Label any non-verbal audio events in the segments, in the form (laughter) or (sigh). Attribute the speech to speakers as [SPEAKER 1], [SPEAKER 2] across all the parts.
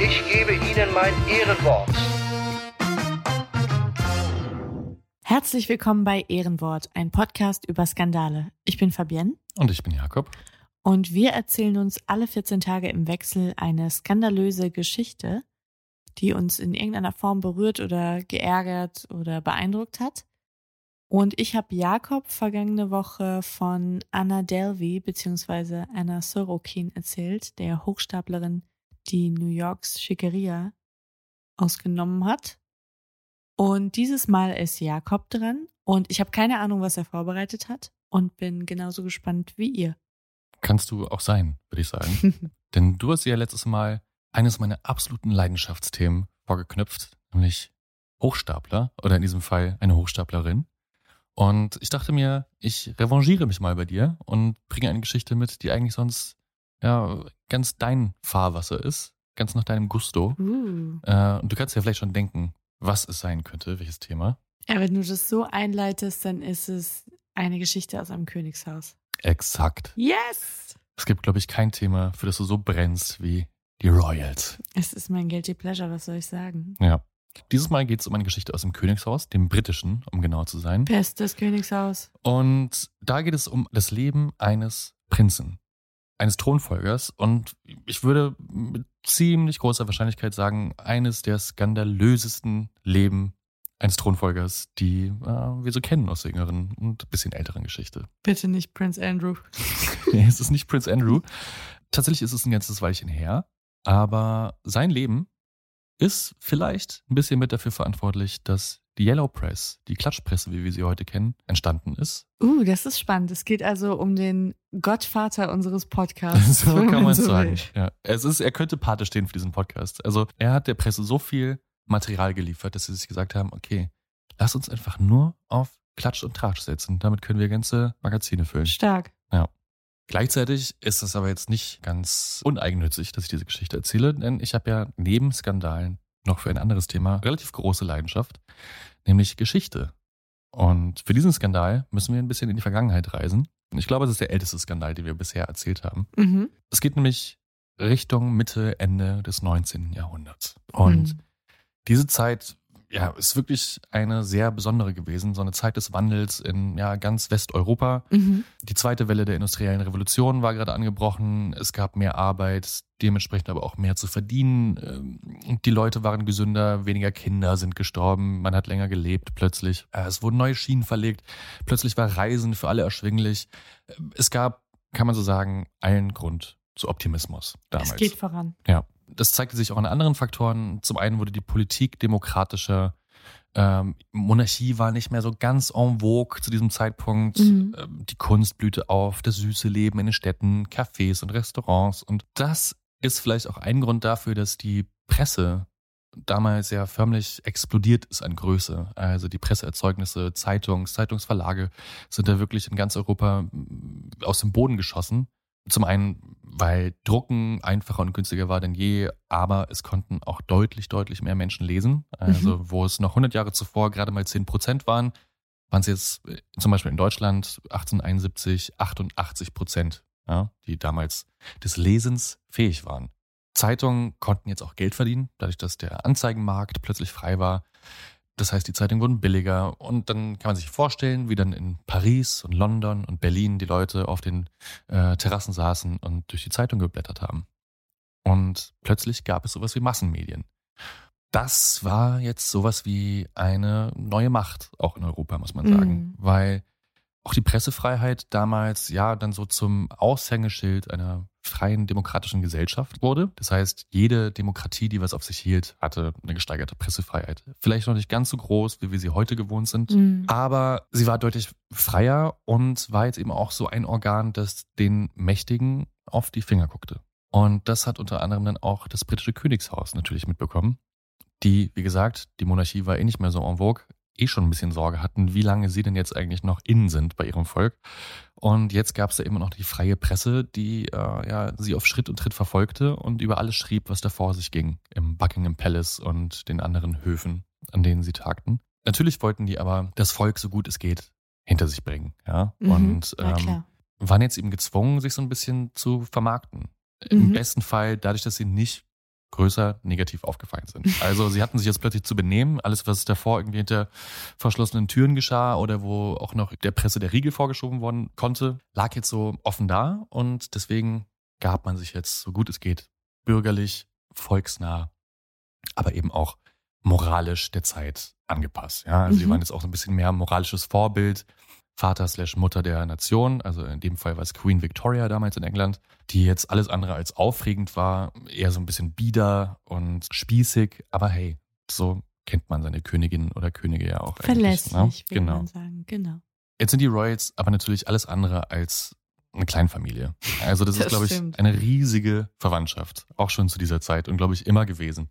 [SPEAKER 1] ich gebe Ihnen mein Ehrenwort.
[SPEAKER 2] Herzlich willkommen bei Ehrenwort, ein Podcast über Skandale. Ich bin Fabienne
[SPEAKER 3] Und ich bin Jakob.
[SPEAKER 2] und wir erzählen uns alle 14 Tage im Wechsel eine skandalöse Geschichte, die uns in irgendeiner Form berührt oder geärgert oder beeindruckt hat. Und ich habe Jakob vergangene Woche von Anna Delvey bzw. Anna Sorokin erzählt, der Hochstaplerin, die New Yorks Schickeria ausgenommen hat. Und dieses Mal ist Jakob dran und ich habe keine Ahnung, was er vorbereitet hat und bin genauso gespannt wie ihr.
[SPEAKER 3] Kannst du auch sein, würde ich sagen. (laughs) Denn du hast ja letztes Mal eines meiner absoluten Leidenschaftsthemen vorgeknüpft, nämlich Hochstapler oder in diesem Fall eine Hochstaplerin. Und ich dachte mir, ich revanchiere mich mal bei dir und bringe eine Geschichte mit, die eigentlich sonst ja ganz dein Fahrwasser ist, ganz nach deinem Gusto.
[SPEAKER 2] Uh.
[SPEAKER 3] Äh, und du kannst ja vielleicht schon denken, was es sein könnte, welches Thema.
[SPEAKER 2] Ja, wenn du das so einleitest, dann ist es eine Geschichte aus einem Königshaus.
[SPEAKER 3] Exakt.
[SPEAKER 2] Yes!
[SPEAKER 3] Es gibt, glaube ich, kein Thema, für das du so brennst wie die Royals.
[SPEAKER 2] Es ist mein Guilty Pleasure, was soll ich sagen?
[SPEAKER 3] Ja. Dieses Mal geht es um eine Geschichte aus dem Königshaus, dem britischen, um genau zu sein.
[SPEAKER 2] Bestes Königshaus.
[SPEAKER 3] Und da geht es um das Leben eines Prinzen, eines Thronfolgers und ich würde mit ziemlich großer Wahrscheinlichkeit sagen, eines der skandalösesten Leben eines Thronfolgers, die äh, wir so kennen aus der jüngeren und bisschen älteren Geschichte.
[SPEAKER 2] Bitte nicht Prince Andrew. (laughs)
[SPEAKER 3] nee, es ist nicht Prince Andrew. Tatsächlich ist es ein ganzes Weilchen her, aber sein Leben ist vielleicht ein bisschen mit dafür verantwortlich, dass die Yellow Press, die Klatschpresse, wie wir sie heute kennen, entstanden ist.
[SPEAKER 2] Uh, das ist spannend. Es geht also um den Gottvater unseres Podcasts. (laughs)
[SPEAKER 3] So kann man
[SPEAKER 2] so
[SPEAKER 3] sagen. Ja, es ist, er könnte Pate stehen für diesen Podcast. Also er hat der Presse so viel Material geliefert, dass sie sich gesagt haben, okay, lass uns einfach nur auf Klatsch und Tratsch setzen. Damit können wir ganze Magazine füllen.
[SPEAKER 2] Stark.
[SPEAKER 3] Gleichzeitig ist es aber jetzt nicht ganz uneigennützig, dass ich diese Geschichte erzähle, denn ich habe ja neben Skandalen noch für ein anderes Thema relativ große Leidenschaft, nämlich Geschichte. Und für diesen Skandal müssen wir ein bisschen in die Vergangenheit reisen. Und ich glaube, es ist der älteste Skandal, den wir bisher erzählt haben.
[SPEAKER 2] Mhm.
[SPEAKER 3] Es geht nämlich Richtung Mitte, Ende des 19. Jahrhunderts. Und
[SPEAKER 2] Mhm.
[SPEAKER 3] diese Zeit ja, ist wirklich eine sehr besondere gewesen. So eine Zeit des Wandels in ja, ganz Westeuropa.
[SPEAKER 2] Mhm.
[SPEAKER 3] Die zweite Welle der industriellen Revolution war gerade angebrochen. Es gab mehr Arbeit, dementsprechend aber auch mehr zu verdienen. Ähm, Die Leute waren gesünder, weniger Kinder sind gestorben, man hat länger gelebt plötzlich. Es wurden neue Schienen verlegt. Plötzlich war Reisen für alle erschwinglich. Äh, Es gab, kann man so sagen, allen Grund zu Optimismus damals.
[SPEAKER 2] Es geht voran.
[SPEAKER 3] Ja, das zeigte sich auch an anderen Faktoren. Zum einen wurde die Politik demokratischer. Ähm, Monarchie war nicht mehr so ganz en vogue zu diesem Zeitpunkt.
[SPEAKER 2] Mhm.
[SPEAKER 3] Ähm, die Kunst blühte auf, das süße Leben in den Städten, Cafés und Restaurants. Und das ist vielleicht auch ein Grund dafür, dass die Presse damals ja förmlich explodiert ist an Größe. Also die Presseerzeugnisse, Zeitungs, Zeitungsverlage sind da wirklich in ganz Europa aus dem Boden geschossen. Zum einen, weil Drucken einfacher und günstiger war denn je, aber es konnten auch deutlich, deutlich mehr Menschen lesen. Also wo es noch 100 Jahre zuvor gerade mal 10 Prozent waren, waren es jetzt äh, zum Beispiel in Deutschland 1871 88 Prozent, ja, die damals des Lesens fähig waren. Zeitungen konnten jetzt auch Geld verdienen, dadurch, dass der Anzeigenmarkt plötzlich frei war. Das heißt, die Zeitungen wurden billiger und dann kann man sich vorstellen, wie dann in Paris und London und Berlin die Leute auf den äh, Terrassen saßen und durch die Zeitung geblättert haben. Und plötzlich gab es sowas wie Massenmedien. Das war jetzt sowas wie eine neue Macht, auch in Europa, muss man sagen.
[SPEAKER 2] Mhm.
[SPEAKER 3] Weil auch die Pressefreiheit damals ja dann so zum Aushängeschild einer freien demokratischen Gesellschaft wurde. Das heißt, jede Demokratie, die was auf sich hielt, hatte eine gesteigerte Pressefreiheit. Vielleicht noch nicht ganz so groß, wie wir sie heute gewohnt sind,
[SPEAKER 2] Mhm.
[SPEAKER 3] aber sie war deutlich freier und war jetzt eben auch so ein Organ, das den Mächtigen auf die Finger guckte. Und das hat unter anderem dann auch das britische Königshaus natürlich mitbekommen, die, wie gesagt, die Monarchie war eh nicht mehr so en vogue, eh schon ein bisschen Sorge hatten, wie lange sie denn jetzt eigentlich noch innen sind bei ihrem Volk. Und jetzt gab es ja immer noch die freie Presse, die äh, ja, sie auf Schritt und Tritt verfolgte und über alles schrieb, was da vor sich ging im Buckingham Palace und den anderen Höfen, an denen sie tagten. Natürlich wollten die aber das Volk so gut es geht hinter sich bringen, ja.
[SPEAKER 2] Mhm.
[SPEAKER 3] Und ähm, waren jetzt eben gezwungen, sich so ein bisschen zu vermarkten. Im
[SPEAKER 2] Mhm.
[SPEAKER 3] besten Fall dadurch, dass sie nicht größer negativ aufgefallen sind. Also sie hatten sich jetzt plötzlich zu benehmen. Alles, was davor irgendwie hinter verschlossenen Türen geschah oder wo auch noch der Presse der Riegel vorgeschoben worden konnte, lag jetzt so offen da und deswegen gab man sich jetzt, so gut es geht, bürgerlich, volksnah, aber eben auch moralisch der Zeit angepasst. Ja, also die
[SPEAKER 2] Mhm.
[SPEAKER 3] waren jetzt auch so ein bisschen mehr moralisches Vorbild. Vater slash Mutter der Nation, also in dem Fall war es Queen Victoria damals in England, die jetzt alles andere als aufregend war, eher so ein bisschen bieder und spießig, aber hey, so kennt man seine Königin oder Könige ja auch.
[SPEAKER 2] Verlässlich,
[SPEAKER 3] eigentlich, ne?
[SPEAKER 2] würde
[SPEAKER 3] Genau.
[SPEAKER 2] man sagen. Genau.
[SPEAKER 3] Jetzt sind die Royals aber natürlich alles andere als eine Kleinfamilie. Also das, (laughs)
[SPEAKER 2] Das
[SPEAKER 3] ist, glaube ich,
[SPEAKER 2] stimmt.
[SPEAKER 3] eine riesige Verwandtschaft, auch schon zu dieser Zeit und glaube ich immer gewesen.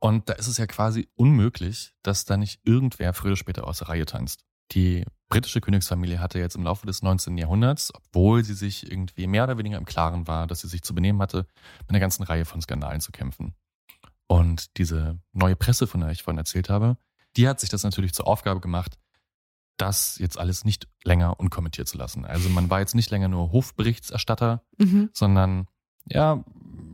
[SPEAKER 3] Und da ist es ja quasi unmöglich, dass da nicht irgendwer früher oder später aus der Reihe tanzt. Die britische Königsfamilie hatte jetzt im Laufe des 19. Jahrhunderts, obwohl sie sich irgendwie mehr oder weniger im Klaren war, dass sie sich zu benehmen hatte, mit einer ganzen Reihe von Skandalen zu kämpfen. Und diese neue Presse, von der ich vorhin erzählt habe, die hat sich das natürlich zur Aufgabe gemacht, das jetzt alles nicht länger unkommentiert zu lassen. Also man war jetzt nicht länger nur Hofberichterstatter,
[SPEAKER 2] Mhm.
[SPEAKER 3] sondern ja,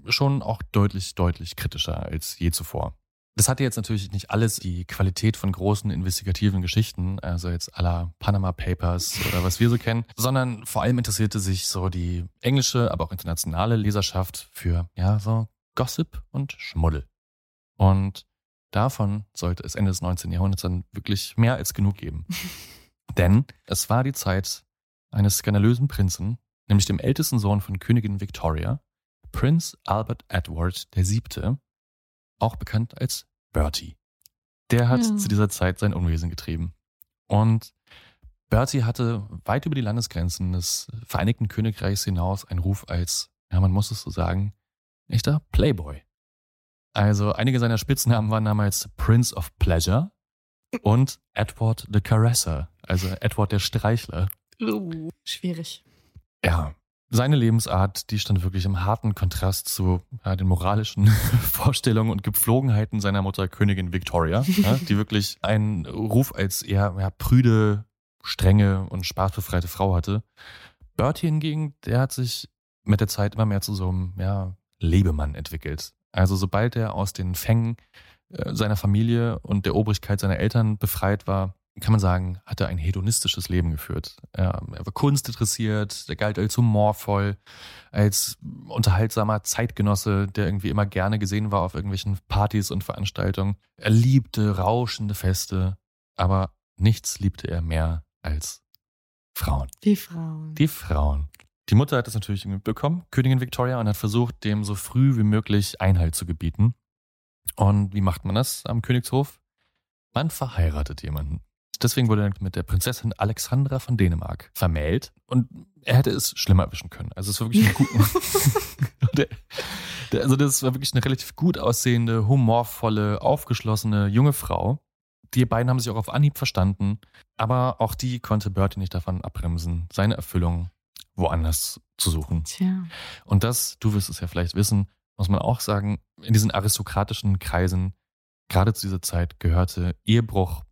[SPEAKER 3] schon auch deutlich, deutlich kritischer als je zuvor. Das hatte jetzt natürlich nicht alles die Qualität von großen investigativen Geschichten, also jetzt la Panama Papers oder was wir so kennen, sondern vor allem interessierte sich so die englische, aber auch internationale Leserschaft für, ja, so Gossip und Schmuddel. Und davon sollte es Ende des 19. Jahrhunderts dann wirklich mehr als genug geben. (laughs) Denn es war die Zeit eines skandalösen Prinzen, nämlich dem ältesten Sohn von Königin Victoria, Prince Albert Edward VII., auch bekannt als Bertie. Der hat
[SPEAKER 2] Ja.
[SPEAKER 3] zu dieser Zeit sein Unwesen getrieben. Und Bertie hatte weit über die Landesgrenzen des Vereinigten Königreichs hinaus einen Ruf als, ja, man muss es so sagen, echter Playboy. Also einige seiner Spitznamen waren damals Prince of Pleasure und Edward the Caresser, also Edward der Streichler.
[SPEAKER 2] Schwierig.
[SPEAKER 3] Ja, seine Lebensart, die stand wirklich im harten Kontrast zu ja, den moralischen (laughs) Vorstellungen und Gepflogenheiten seiner Mutter Königin Victoria, (laughs) ja, die wirklich einen Ruf als eher ja, prüde, strenge und spaßbefreite Frau hatte. Bertie hingegen, der hat sich mit der Zeit immer mehr zu so einem ja, Lebemann entwickelt. Also sobald er aus den Fängen äh, seiner Familie und der Obrigkeit seiner Eltern befreit war, kann man sagen, hat er ein hedonistisches Leben geführt. Er, war Kunst interessiert, er galt als humorvoll, als unterhaltsamer Zeitgenosse, der irgendwie immer gerne gesehen war auf irgendwelchen Partys und Veranstaltungen. Er liebte rauschende Feste, aber nichts liebte er mehr als Frauen.
[SPEAKER 2] Die Frauen.
[SPEAKER 3] Die Frauen. Die Mutter hat das natürlich mitbekommen, Königin Victoria, und hat versucht, dem so früh wie möglich Einhalt zu gebieten. Und wie macht man das am Königshof? Man verheiratet jemanden. Deswegen wurde er mit der Prinzessin Alexandra von Dänemark vermählt. Und er hätte es schlimmer erwischen können. Also es war wirklich eine gut, (laughs) (laughs) also das war wirklich eine relativ gut aussehende, humorvolle, aufgeschlossene junge Frau. Die beiden haben sich auch auf Anhieb verstanden. Aber auch die konnte Bertie nicht davon abbremsen, seine Erfüllung woanders zu suchen.
[SPEAKER 2] Tja.
[SPEAKER 3] Und das, du wirst es ja vielleicht wissen, muss man auch sagen, in diesen aristokratischen Kreisen, gerade zu dieser Zeit, gehörte Ehebruch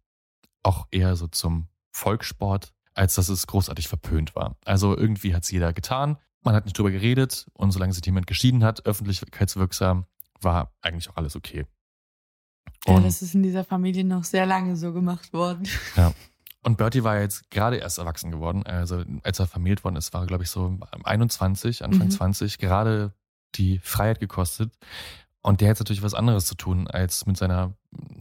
[SPEAKER 3] auch eher so zum Volkssport, als dass es großartig verpönt war. Also irgendwie hat es jeder getan, man hat nicht drüber geredet und solange sich jemand geschieden hat, öffentlichkeitswirksam, war eigentlich auch alles okay.
[SPEAKER 2] Ja,
[SPEAKER 3] Und-
[SPEAKER 2] das ist in dieser Familie noch sehr lange so gemacht worden.
[SPEAKER 3] Und Bertie war jetzt gerade erst erwachsen geworden. Also als er vermählt worden ist, war er, glaube ich, so 21, Anfang
[SPEAKER 2] Mhm.
[SPEAKER 3] 20, gerade die Freiheit gekostet. Und der hat natürlich was anderes zu tun, als mit seiner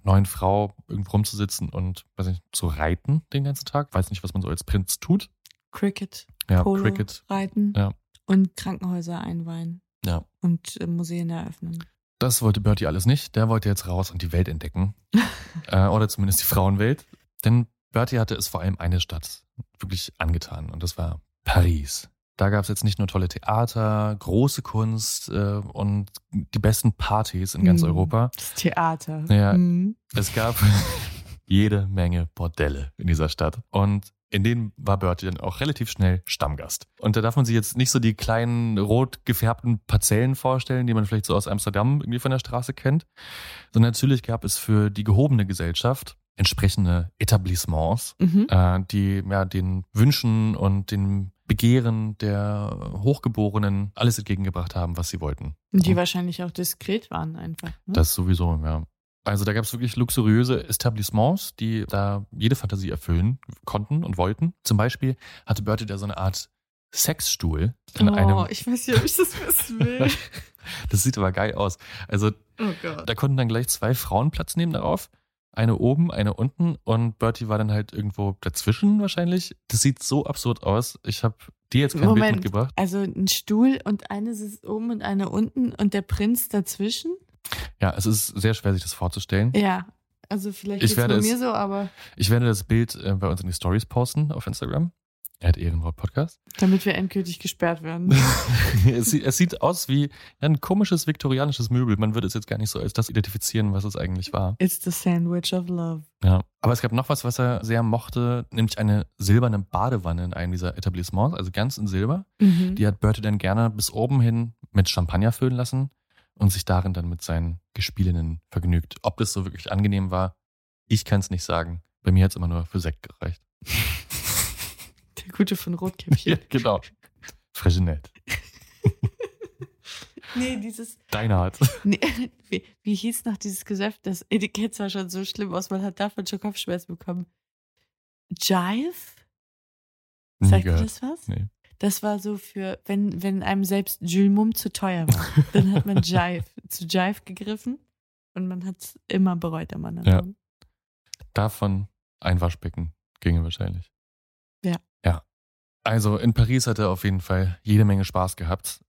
[SPEAKER 3] neuen Frau irgendwo rumzusitzen und, weiß nicht, zu reiten den ganzen Tag. Weiß nicht, was man so als Prinz tut.
[SPEAKER 2] Cricket,
[SPEAKER 3] Ja,
[SPEAKER 2] Polo,
[SPEAKER 3] Cricket.
[SPEAKER 2] Reiten
[SPEAKER 3] Ja.
[SPEAKER 2] und Krankenhäuser einweihen
[SPEAKER 3] Ja.
[SPEAKER 2] und äh, Museen eröffnen.
[SPEAKER 3] Das wollte Bertie alles nicht. Der wollte jetzt raus und die Welt entdecken. (laughs) äh, oder zumindest die Frauenwelt. Denn Bertie hatte es vor allem eine Stadt wirklich angetan und das war Paris. Da gab es jetzt nicht nur tolle Theater, große Kunst äh, und die besten Partys in ganz
[SPEAKER 2] Mhm.
[SPEAKER 3] Europa.
[SPEAKER 2] Das Theater.
[SPEAKER 3] Ja.
[SPEAKER 2] Mhm.
[SPEAKER 3] Es gab (laughs) jede Menge Bordelle in dieser Stadt. Und in denen war Bertie dann auch relativ schnell Stammgast. Und da darf man sich jetzt nicht so die kleinen rot gefärbten Parzellen vorstellen, die man vielleicht so aus Amsterdam irgendwie von der Straße kennt, sondern natürlich gab es für die gehobene Gesellschaft entsprechende Etablissements,
[SPEAKER 2] Mhm.
[SPEAKER 3] äh, die ja den Wünschen und den Begehren der Hochgeborenen alles entgegengebracht haben, was sie wollten.
[SPEAKER 2] Und die
[SPEAKER 3] Und
[SPEAKER 2] wahrscheinlich auch diskret waren einfach. Ne?
[SPEAKER 3] das sowieso, ja. Also da gab es wirklich luxuriöse Etablissements, die da jede Fantasie erfüllen konnten und wollten. Zum Beispiel hatte Bertie da so eine Art Sexstuhl in
[SPEAKER 2] oh,
[SPEAKER 3] einem.
[SPEAKER 2] ich weiß nicht, ob ich das wissen will. (laughs)
[SPEAKER 3] das sieht aber geil aus. Also
[SPEAKER 2] Oh Gott.
[SPEAKER 3] da konnten dann gleich zwei Frauen Platz nehmen darauf. Eine oben, eine unten und Bertie war dann halt irgendwo dazwischen wahrscheinlich. Das sieht so absurd aus. Ich habe dir jetzt kein Bild
[SPEAKER 2] Moment,
[SPEAKER 3] mitgebracht.
[SPEAKER 2] also ein Stuhl und eine sitzt oben und eine unten und der Prinz dazwischen?
[SPEAKER 3] Ja, es ist sehr schwer, sich das vorzustellen.
[SPEAKER 2] Ja, also vielleicht
[SPEAKER 3] Ich
[SPEAKER 2] geht's
[SPEAKER 3] werde
[SPEAKER 2] nur
[SPEAKER 3] es-
[SPEAKER 2] mir so, aber
[SPEAKER 3] Ich werde das Bild äh, bei uns in die Stories posten auf Instagram. Er hat Ehrenwort Podcast.
[SPEAKER 2] damit wir endgültig gesperrt werden. (laughs)
[SPEAKER 3] es, sieht, es sieht aus wie ein komisches viktorianisches Möbel. Man würde es jetzt gar nicht so als das identifizieren, was es eigentlich war.
[SPEAKER 2] It's the sandwich of love.
[SPEAKER 3] Ja. Aber es gab noch was, was er sehr mochte, nämlich eine silberne Badewanne in einem dieser Etablissements, also ganz in Silber.
[SPEAKER 2] Mhm.
[SPEAKER 3] Die hat Bertie dann gerne bis oben hin mit Champagner füllen lassen und sich darin dann mit seinen Gespielinnen vergnügt. Ob das so wirklich angenehm war, ich kann es nicht sagen. Bei mir hat es immer nur für Sekt gereicht. (laughs)
[SPEAKER 2] Der Gute von Rotkäppchen.
[SPEAKER 3] genau. Freshenett. (laughs)
[SPEAKER 2] nee, dieses.
[SPEAKER 3] Deinhard.
[SPEAKER 2] Nee, (laughs) wie, wie hieß noch dieses Geschäft? Das Etikett sah schon so schlimm aus, man hat davon schon Kopfschmerzen bekommen. Jive? Sagt dir das was?
[SPEAKER 3] Nee.
[SPEAKER 2] Das war so für, wenn, wenn einem selbst Jules Mum zu teuer war, dann hat man Jive, (laughs) zu Jive gegriffen und man hat es immer bereut am anderen
[SPEAKER 3] Ja. Davon ein Waschbecken ginge wahrscheinlich.
[SPEAKER 2] Ja.
[SPEAKER 3] Ja. Also in Paris hat er auf jeden Fall jede Menge Spaß gehabt.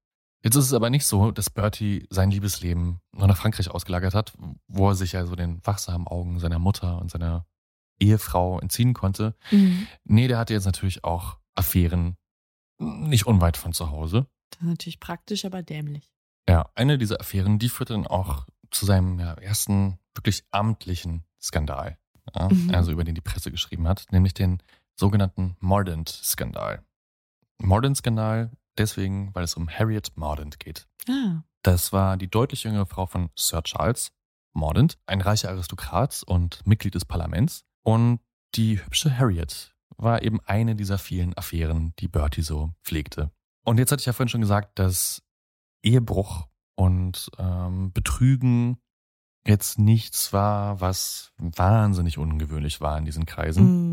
[SPEAKER 3] Jetzt ist es aber nicht so, dass Bertie sein Liebesleben nur nach Frankreich ausgelagert hat, wo er sich ja so den wachsamen Augen seiner Mutter und seiner Ehefrau entziehen konnte.
[SPEAKER 2] Mhm.
[SPEAKER 3] Nee, der hatte jetzt natürlich auch Affären nicht unweit von zu Hause.
[SPEAKER 2] Das ist natürlich praktisch, aber dämlich.
[SPEAKER 3] Ja, eine dieser Affären, die führte dann auch zu seinem ja, ersten wirklich amtlichen Skandal. Ja,
[SPEAKER 2] Mhm.
[SPEAKER 3] Also über den die Presse geschrieben hat, nämlich den sogenannten Mordant-Skandal. Mordant-Skandal deswegen, weil es um Harriet Mordant geht.
[SPEAKER 2] Ah.
[SPEAKER 3] Das war die deutlich jüngere Frau von Sir Charles Mordant, ein reicher Aristokrat und Mitglied des Parlaments. Und die hübsche Harriet war eben eine dieser vielen Affären, die Bertie so pflegte. Und jetzt hatte ich ja vorhin schon gesagt, dass Ehebruch und ähm, Betrügen jetzt nichts war, was wahnsinnig ungewöhnlich war in diesen Kreisen.
[SPEAKER 2] Mhm.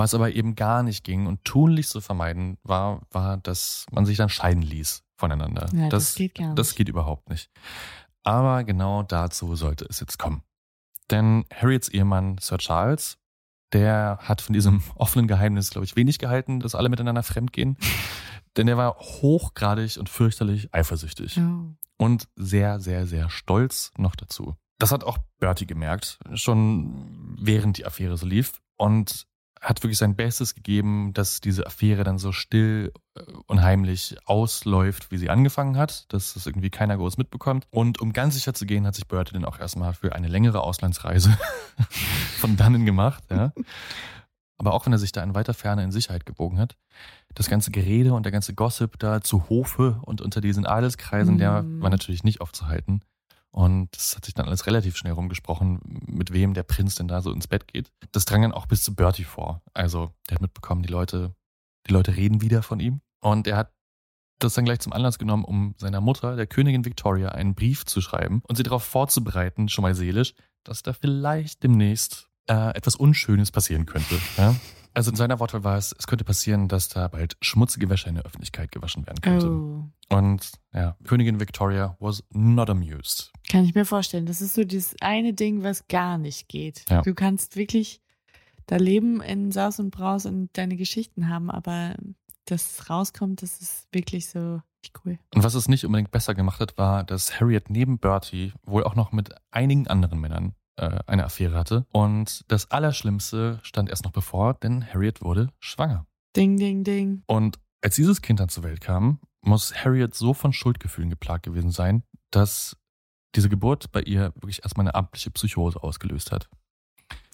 [SPEAKER 3] Was aber eben gar nicht ging und tunlichst zu vermeiden war, war, dass man sich dann scheiden ließ voneinander.
[SPEAKER 2] Ja, das geht gar
[SPEAKER 3] Das
[SPEAKER 2] nicht.
[SPEAKER 3] geht überhaupt nicht. Aber genau dazu sollte es jetzt kommen. Denn Harriets Ehemann Sir Charles, der hat von diesem (laughs) offenen Geheimnis, glaube ich, wenig gehalten, dass alle miteinander fremdgehen. (laughs) Denn er war hochgradig und fürchterlich eifersüchtig
[SPEAKER 2] Oh.
[SPEAKER 3] und sehr, sehr, sehr stolz noch dazu. Das hat auch Bertie gemerkt, schon während die Affäre so lief und hat wirklich sein Bestes gegeben, dass diese Affäre dann so still äh, und heimlich ausläuft, wie sie angefangen hat, dass das irgendwie keiner groß mitbekommt. Und um ganz sicher zu gehen, hat sich Bertie dann auch erstmal für eine längere Auslandsreise (laughs) von dannen gemacht. Ja. Aber auch wenn er sich da in weiter Ferne in Sicherheit gewogen hat, das ganze Gerede und der ganze Gossip da zu Hofe und unter diesen Adelskreisen, der
[SPEAKER 2] Mhm.
[SPEAKER 3] war natürlich nicht aufzuhalten. Und es hat sich dann alles relativ schnell rumgesprochen, mit wem der Prinz denn da so ins Bett geht. Das drang dann auch bis zu Bertie vor. Also, der hat mitbekommen, die Leute, die Leute reden wieder von ihm. Und er hat das dann gleich zum Anlass genommen, um seiner Mutter, der Königin Victoria, einen Brief zu schreiben und sie darauf vorzubereiten, schon mal seelisch, dass da vielleicht demnächst äh, etwas Unschönes passieren könnte. Ja? Also in seiner Wortwahl war es, es könnte passieren, dass da bald schmutzige Wäsche in der Öffentlichkeit gewaschen werden könnte.
[SPEAKER 2] Oh.
[SPEAKER 3] Und ja, Königin Victoria was not amused.
[SPEAKER 2] Kann ich mir vorstellen. Das ist so dieses eine Ding, was gar nicht geht.
[SPEAKER 3] Ja.
[SPEAKER 2] Du kannst wirklich da leben in Saus und Braus und deine Geschichten haben, aber dass es rauskommt, das ist wirklich so nicht cool.
[SPEAKER 3] Und was es nicht unbedingt besser gemacht hat, war, dass Harriet neben Bertie wohl auch noch mit einigen anderen Männern äh, eine Affäre hatte. Und das Allerschlimmste stand erst noch bevor, denn Harriet wurde schwanger.
[SPEAKER 2] Ding, ding, ding.
[SPEAKER 3] Und als dieses Kind dann zur Welt kam, muss Harriet so von Schuldgefühlen geplagt gewesen sein, dass diese Geburt bei ihr wirklich erstmal eine amtliche Psychose ausgelöst hat.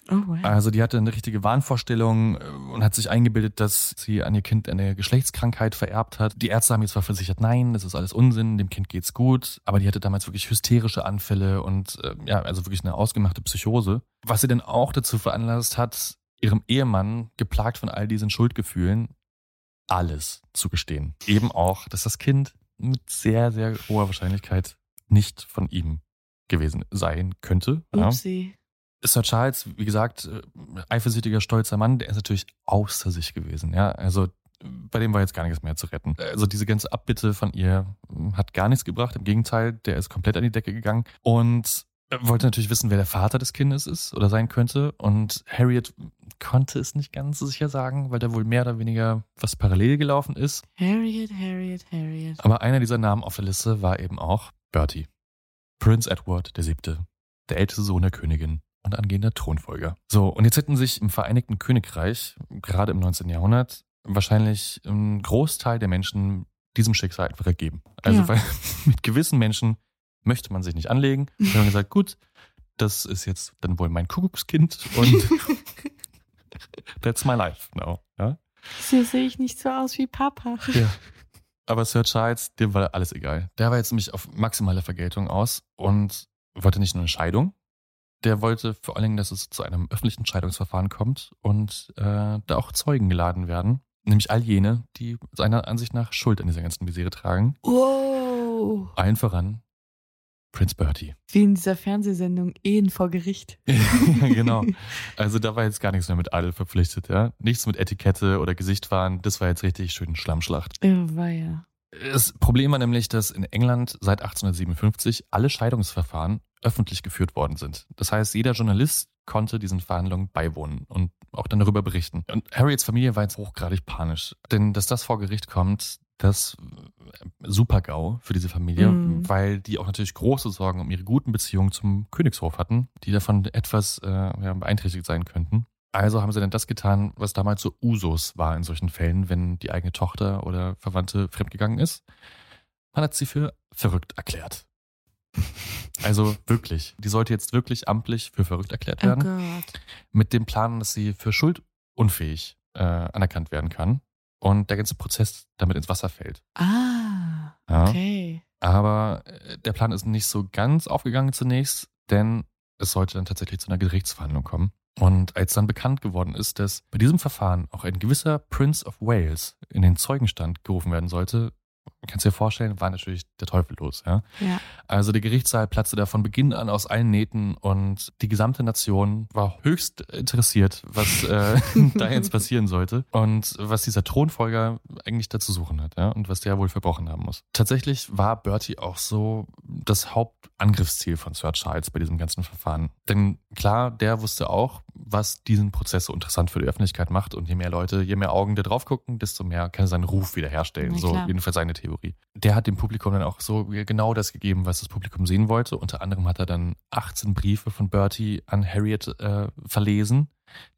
[SPEAKER 2] Oh, wow.
[SPEAKER 3] Also die hatte eine richtige Wahnvorstellung äh, und hat sich eingebildet, dass sie an ihr Kind eine Geschlechtskrankheit vererbt hat. Die Ärzte haben ihr zwar versichert, nein, das ist alles Unsinn, dem Kind geht's gut, aber die hatte damals wirklich hysterische Anfälle und äh, ja, also wirklich eine ausgemachte Psychose. Was sie dann auch dazu veranlasst hat, ihrem Ehemann, geplagt von all diesen Schuldgefühlen, alles zu gestehen. Eben auch, dass das Kind mit sehr, sehr hoher Wahrscheinlichkeit nicht von ihm gewesen sein könnte. Ja. Sir Charles, wie gesagt, äh, eifersüchtiger, stolzer Mann, der ist natürlich außer sich gewesen. Ja, also bei dem war jetzt gar nichts mehr zu retten. Also diese ganze Abbitte von ihr hm, hat gar nichts gebracht. Im Gegenteil, der ist komplett an die Decke gegangen und wollte natürlich wissen, wer der Vater des Kindes ist oder sein könnte. Und Harriet konnte es nicht ganz so sicher sagen, weil da wohl mehr oder weniger was parallel gelaufen ist.
[SPEAKER 2] Harriet, Harriet, Harriet.
[SPEAKER 3] Aber einer dieser Namen auf der Liste war eben auch Bertie. Prince Edward VII., der älteste Sohn der Königin und angehender Thronfolger. So, und jetzt hätten sich im Vereinigten Königreich, gerade im 19. Jahrhundert, wahrscheinlich ein Großteil der Menschen diesem Schicksal einfach ergeben. Also
[SPEAKER 2] Ja.
[SPEAKER 3] weil (laughs) mit gewissen Menschen möchte man sich nicht anlegen. (laughs) Dann haben gesagt, gut, das ist jetzt dann wohl mein Kuckuckskind und (laughs) that's my life now. Ja?
[SPEAKER 2] So sehe ich nicht so aus wie Papa.
[SPEAKER 3] Ja. Aber Sir Charles, dem war alles egal. Der war jetzt nämlich auf maximale Vergeltung aus und wollte nicht nur eine Scheidung, der wollte vor allen Dingen, dass es zu einem öffentlichen Scheidungsverfahren kommt und äh, da auch Zeugen geladen werden. Nämlich all jene, die seiner Ansicht nach Schuld an dieser ganzen Misere tragen.
[SPEAKER 2] Wow.
[SPEAKER 3] Allen voran Prince Bertie.
[SPEAKER 2] Wie in dieser Fernsehsendung Ehen vor Gericht.
[SPEAKER 3] ja, (laughs) genau. Also da war jetzt gar nichts mehr mit Adel verpflichtet, ja. Nichts mit Etikette oder Gesicht fahren. Das war jetzt richtig schön Schlammschlacht.
[SPEAKER 2] Oh, war ja.
[SPEAKER 3] Das Problem war nämlich, dass in England seit 1857 alle Scheidungsverfahren öffentlich geführt worden sind. Das heißt, jeder Journalist konnte diesen Verhandlungen beiwohnen und auch dann darüber berichten. Und Harriets Familie war jetzt hochgradig panisch. Denn dass das vor Gericht kommt, das super GAU für diese Familie,
[SPEAKER 2] Mhm.
[SPEAKER 3] weil die auch natürlich große Sorgen um ihre guten Beziehungen zum Königshof hatten, die davon etwas äh, ja, beeinträchtigt sein könnten. Also haben sie dann das getan, was damals so Usus war in solchen Fällen, wenn die eigene Tochter oder Verwandte fremdgegangen ist. Man hat sie für verrückt erklärt. (laughs) Also wirklich. Die sollte jetzt wirklich amtlich für verrückt erklärt
[SPEAKER 2] Oh
[SPEAKER 3] werden.
[SPEAKER 2] Gott.
[SPEAKER 3] Mit dem Plan, dass sie für schuldunfähig äh, anerkannt werden kann. Und der ganze Prozess damit ins Wasser fällt.
[SPEAKER 2] Ah,
[SPEAKER 3] Ja.
[SPEAKER 2] okay.
[SPEAKER 3] Aber äh, der Plan ist nicht so ganz aufgegangen zunächst, denn es sollte dann tatsächlich zu einer Gerichtsverhandlung kommen. Und als dann bekannt geworden ist, dass bei diesem Verfahren auch ein gewisser Prince of Wales in den Zeugenstand gerufen werden sollte, kannst du dir vorstellen, war natürlich der Teufel los. Ja?
[SPEAKER 2] Ja.
[SPEAKER 3] Also der Gerichtssaal platzte da von Beginn an aus allen Nähten und die gesamte Nation war höchst interessiert, was äh, (laughs) da jetzt passieren sollte und was dieser Thronfolger eigentlich da zu suchen hat ja? und was der wohl verbrochen haben muss. Tatsächlich war Bertie auch so das Hauptangriffsziel von Sir Charles bei diesem ganzen Verfahren. Denn klar, der wusste auch, was diesen Prozess so interessant für die Öffentlichkeit macht und je mehr Leute, je mehr Augen da drauf gucken, desto mehr kann er seinen Ruf wiederherstellen.
[SPEAKER 2] Na
[SPEAKER 3] So jedenfalls seine Theorie. Der hat dem Publikum dann auch so genau das gegeben, was das Publikum sehen wollte. Unter anderem hat er dann 18 Briefe von Bertie an Harriet äh, verlesen,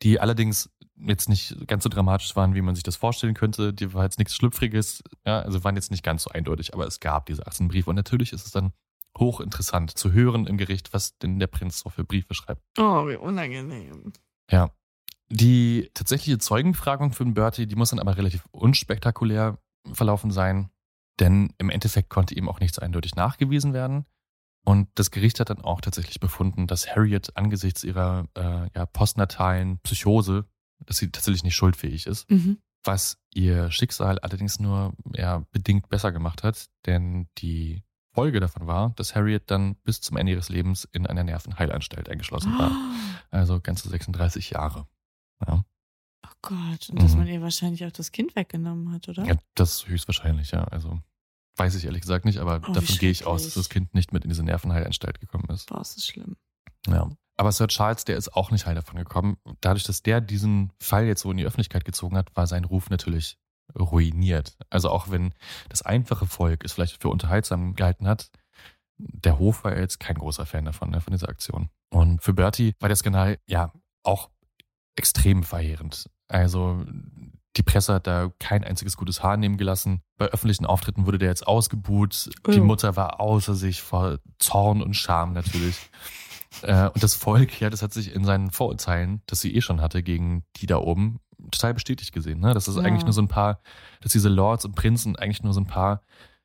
[SPEAKER 3] die allerdings jetzt nicht ganz so dramatisch waren, wie man sich das vorstellen könnte. Die war jetzt nichts Schlüpfriges, ja, also waren jetzt nicht ganz so eindeutig, aber es gab diese 18 Briefe. Und natürlich ist es dann hochinteressant zu hören im Gericht, was denn der Prinz so für Briefe schreibt.
[SPEAKER 2] Oh, wie unangenehm.
[SPEAKER 3] Ja. Die tatsächliche Zeugenbefragung für den Bertie, die muss dann aber relativ unspektakulär verlaufen sein, denn im Endeffekt konnte ihm auch nichts eindeutig nachgewiesen werden. Und das Gericht hat dann auch tatsächlich befunden, dass Harriet angesichts ihrer äh, ja, postnatalen Psychose, dass sie tatsächlich nicht schuldfähig ist,
[SPEAKER 2] Mhm.
[SPEAKER 3] was ihr Schicksal allerdings nur ja, bedingt besser gemacht hat, denn die Folge davon war, dass Harriet dann bis zum Ende ihres Lebens in einer Nervenheilanstalt eingeschlossen war. (gasps) Also ganze 36 Jahre. Ja.
[SPEAKER 2] Oh Gott. Und dass
[SPEAKER 3] Mhm.
[SPEAKER 2] man ihr wahrscheinlich auch das Kind weggenommen hat, oder?
[SPEAKER 3] Ja, das höchstwahrscheinlich, ja. Also weiß ich ehrlich gesagt nicht, aber
[SPEAKER 2] Oh,
[SPEAKER 3] davon gehe ich aus, dass das Kind nicht mit in diese Nervenheilanstalt gekommen ist.
[SPEAKER 2] Boah, ist das schlimm.
[SPEAKER 3] Ja. Aber Sir Charles, der ist auch nicht heil davon gekommen. Dadurch, dass der diesen Fall jetzt so in die Öffentlichkeit gezogen hat, war sein Ruf natürlich ruiniert. Also auch wenn das einfache Volk es vielleicht für unterhaltsam gehalten hat, der Hof war jetzt kein großer Fan davon, ne, von dieser Aktion. Und für Bertie war der Skandal ja auch extrem verheerend. Also die Presse hat da kein einziges gutes Haar nehmen gelassen. Bei öffentlichen Auftritten wurde der jetzt ausgebuht. Die
[SPEAKER 2] Oh.
[SPEAKER 3] Mutter war außer sich vor Zorn und Scham natürlich. (laughs) Äh, und das Volk, ja, das hat sich in seinen Vorurteilen, das sie eh schon hatte gegen die da oben, total bestätigt gesehen. Ne? Dass das
[SPEAKER 2] Ja.
[SPEAKER 3] eigentlich nur so ein paar, dass diese Lords und Prinzen eigentlich nur so ein paar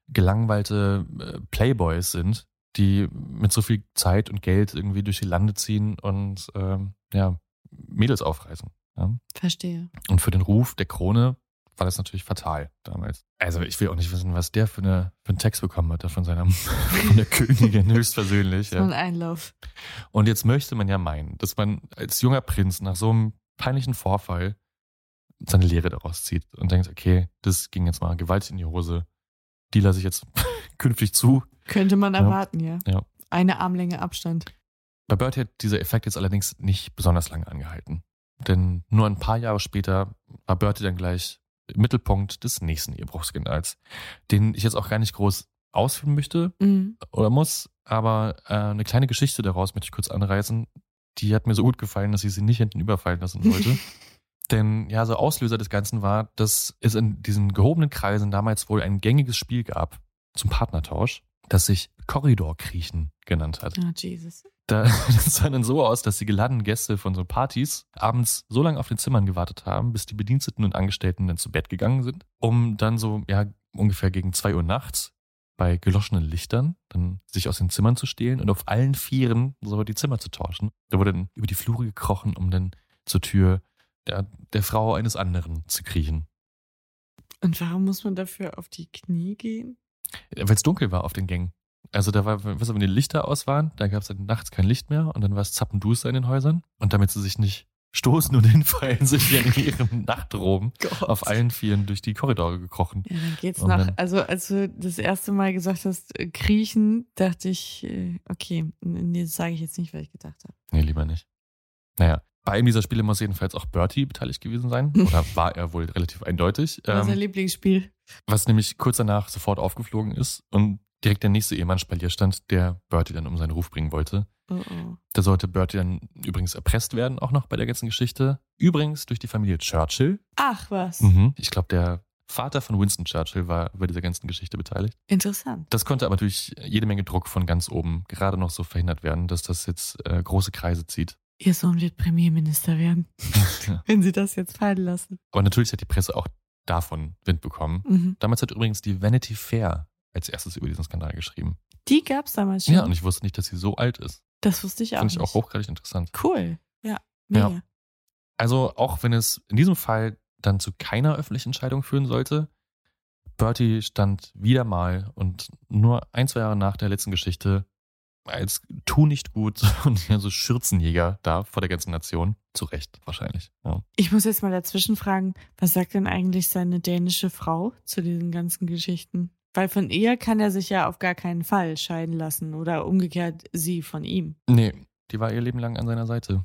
[SPEAKER 3] gelangweilte äh, Playboys sind, die mit so viel Zeit und Geld irgendwie durch die Lande ziehen und ähm, ja, Mädels aufreißen. Ja?
[SPEAKER 2] Verstehe.
[SPEAKER 3] Und für den Ruf der Krone war das natürlich fatal damals. Also ich will auch nicht wissen, was der für, eine, für einen Text bekommen hat, von seiner (laughs) von der Königin (laughs) höchstpersönlich.
[SPEAKER 2] So
[SPEAKER 3] Ja.
[SPEAKER 2] ein Einlauf.
[SPEAKER 3] Und jetzt möchte man ja meinen, dass man als junger Prinz nach so einem peinlichen Vorfall seine Lehre daraus zieht und denkt, okay, das ging jetzt mal gewaltig in die Hose. Die lasse ich jetzt (laughs) künftig zu.
[SPEAKER 2] Könnte man
[SPEAKER 3] Ja.
[SPEAKER 2] erwarten, ja.
[SPEAKER 3] Ja.
[SPEAKER 2] Eine Armlänge Abstand.
[SPEAKER 3] Bei Bertie hat dieser Effekt jetzt allerdings nicht besonders lange angehalten. Denn nur ein paar Jahre später war Bertie dann gleich Mittelpunkt des nächsten Ehebruchskandals, den ich jetzt auch gar nicht groß ausführen möchte
[SPEAKER 2] Mhm.
[SPEAKER 3] oder muss, aber äh, eine kleine Geschichte daraus möchte ich kurz anreißen. Die hat mir so gut gefallen, dass ich sie nicht hinten überfallen lassen wollte. (laughs) Denn ja, so Auslöser des Ganzen war, dass es in diesen gehobenen Kreisen damals wohl ein gängiges Spiel gab zum Partnertausch, das sich Korridorkriechen genannt hat.
[SPEAKER 2] Oh, Jesus.
[SPEAKER 3] Da, (laughs) das sah dann so aus, dass die geladenen Gäste von so Partys abends so lange auf den Zimmern gewartet haben, bis die Bediensteten und Angestellten dann zu Bett gegangen sind, um dann so, ja, ungefähr gegen zwei Uhr nachts bei geloschenen Lichtern dann sich aus den Zimmern zu stehlen und auf allen Vieren so die Zimmer zu tauschen. Da wurde dann über die Flure gekrochen, um dann zur Tür ja, der Frau eines anderen zu kriechen.
[SPEAKER 2] Und warum muss man dafür auf die Knie gehen?
[SPEAKER 3] Weil es dunkel war auf den Gängen. Also da war, weißt du, wenn die Lichter aus waren, da gab es dann nachts kein Licht mehr und dann war es zappenduster in den Häusern. Und damit sie sich nicht stoßen und (laughs) hinfallen, sind wir in ihren Nachtroben
[SPEAKER 2] Gott.
[SPEAKER 3] auf allen Vieren durch die Korridore gekrochen.
[SPEAKER 2] Ja, dann geht's
[SPEAKER 3] Und
[SPEAKER 2] nach.
[SPEAKER 3] dann-
[SPEAKER 2] Also, als du das erste Mal gesagt hast, äh, kriechen, dachte ich, äh, okay, nee, das sage ich jetzt nicht, was ich gedacht habe.
[SPEAKER 3] Nee, lieber nicht. Naja, bei einem dieser Spiele muss jedenfalls auch Bertie beteiligt gewesen sein. (laughs) Oder war er wohl relativ eindeutig.
[SPEAKER 2] Was sein
[SPEAKER 3] Ähm,
[SPEAKER 2] Lieblingsspiel.
[SPEAKER 3] was nämlich kurz danach sofort aufgeflogen ist und direkt der nächste Ehemann Spalier stand, der Bertie dann um seinen Ruf bringen wollte.
[SPEAKER 2] Oh, oh.
[SPEAKER 3] Da sollte Bertie dann übrigens erpresst werden, auch noch bei der ganzen Geschichte. Übrigens durch die Familie Churchill.
[SPEAKER 2] Ach, was.
[SPEAKER 3] Mhm. Ich glaube, der Vater von Winston Churchill war bei dieser ganzen Geschichte beteiligt.
[SPEAKER 2] Interessant.
[SPEAKER 3] Das konnte aber durch jede Menge Druck von ganz oben gerade noch so verhindert werden, dass das jetzt äh, große Kreise zieht.
[SPEAKER 2] Ihr Sohn wird Premierminister werden, (laughs) wenn sie das jetzt fallen lassen.
[SPEAKER 3] Aber natürlich hat die Presse auch davon Wind bekommen.
[SPEAKER 2] Mhm.
[SPEAKER 3] Damals hat übrigens die Vanity Fair als erstes über diesen Skandal geschrieben.
[SPEAKER 2] Die gab's damals schon.
[SPEAKER 3] Ja, und ich wusste nicht, dass sie so alt ist.
[SPEAKER 2] das wusste ich auch.
[SPEAKER 3] Finde ich
[SPEAKER 2] nicht.
[SPEAKER 3] auch hochgradig interessant.
[SPEAKER 2] Cool. Ja, mega.
[SPEAKER 3] Ja. Also auch wenn es in diesem Fall dann zu keiner öffentlichen Entscheidung führen sollte, Bertie stand wieder mal und nur ein, zwei Jahre nach der letzten Geschichte als tu nicht gut (laughs) und ja, so Schürzenjäger da vor der ganzen Nation. Zu Recht, wahrscheinlich. Ja.
[SPEAKER 2] Ich muss jetzt mal dazwischen fragen, was sagt denn eigentlich seine dänische Frau zu diesen ganzen Geschichten? Weil von ihr kann er sich ja auf gar keinen Fall scheiden lassen oder umgekehrt sie von ihm.
[SPEAKER 3] Nee, die war ihr Leben lang an seiner Seite.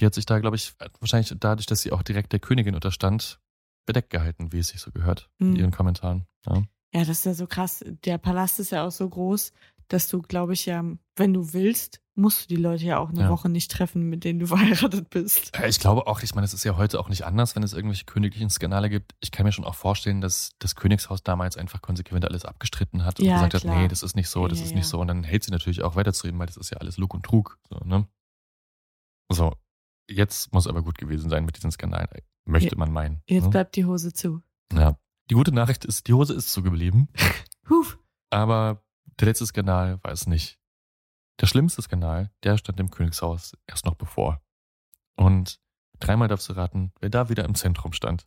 [SPEAKER 3] Die hat sich da, glaube ich, wahrscheinlich dadurch, dass sie auch direkt der Königin unterstand, bedeckt gehalten, wie es sich so gehört, in
[SPEAKER 2] Mhm.
[SPEAKER 3] ihren Kommentaren. Ja.
[SPEAKER 2] Ja, das ist ja so krass. Der Palast ist ja auch so groß, dass du, glaube ich, ja, wenn du willst, musst du die Leute ja auch eine
[SPEAKER 3] Ja.
[SPEAKER 2] Woche nicht treffen, mit denen du (laughs) verheiratet bist.
[SPEAKER 3] Ich glaube auch, ich meine, es ist ja heute auch nicht anders, wenn es irgendwelche königlichen Skandale gibt. Ich kann mir schon auch vorstellen, dass das Königshaus damals einfach konsequent alles abgestritten hat und
[SPEAKER 2] Ja,
[SPEAKER 3] gesagt
[SPEAKER 2] klar.
[SPEAKER 3] hat, nee, das ist nicht so, das
[SPEAKER 2] Ja,
[SPEAKER 3] ist nicht so. Und dann hält sie natürlich auch weiter zu ihm, weil das ist ja alles Lug und Trug. So, ne? so jetzt muss aber gut gewesen sein mit diesen Skandalen, möchte man meinen.
[SPEAKER 2] Jetzt
[SPEAKER 3] ne?
[SPEAKER 2] bleibt die Hose zu.
[SPEAKER 3] Ja. Die gute Nachricht ist, die Hose ist zugeblieben, (laughs)
[SPEAKER 2] Huf.
[SPEAKER 3] aber der letzte Skandal war es nicht. Der schlimmste Skandal, der stand dem Königshaus erst noch bevor. Und dreimal darfst du raten, wer da wieder im Zentrum stand.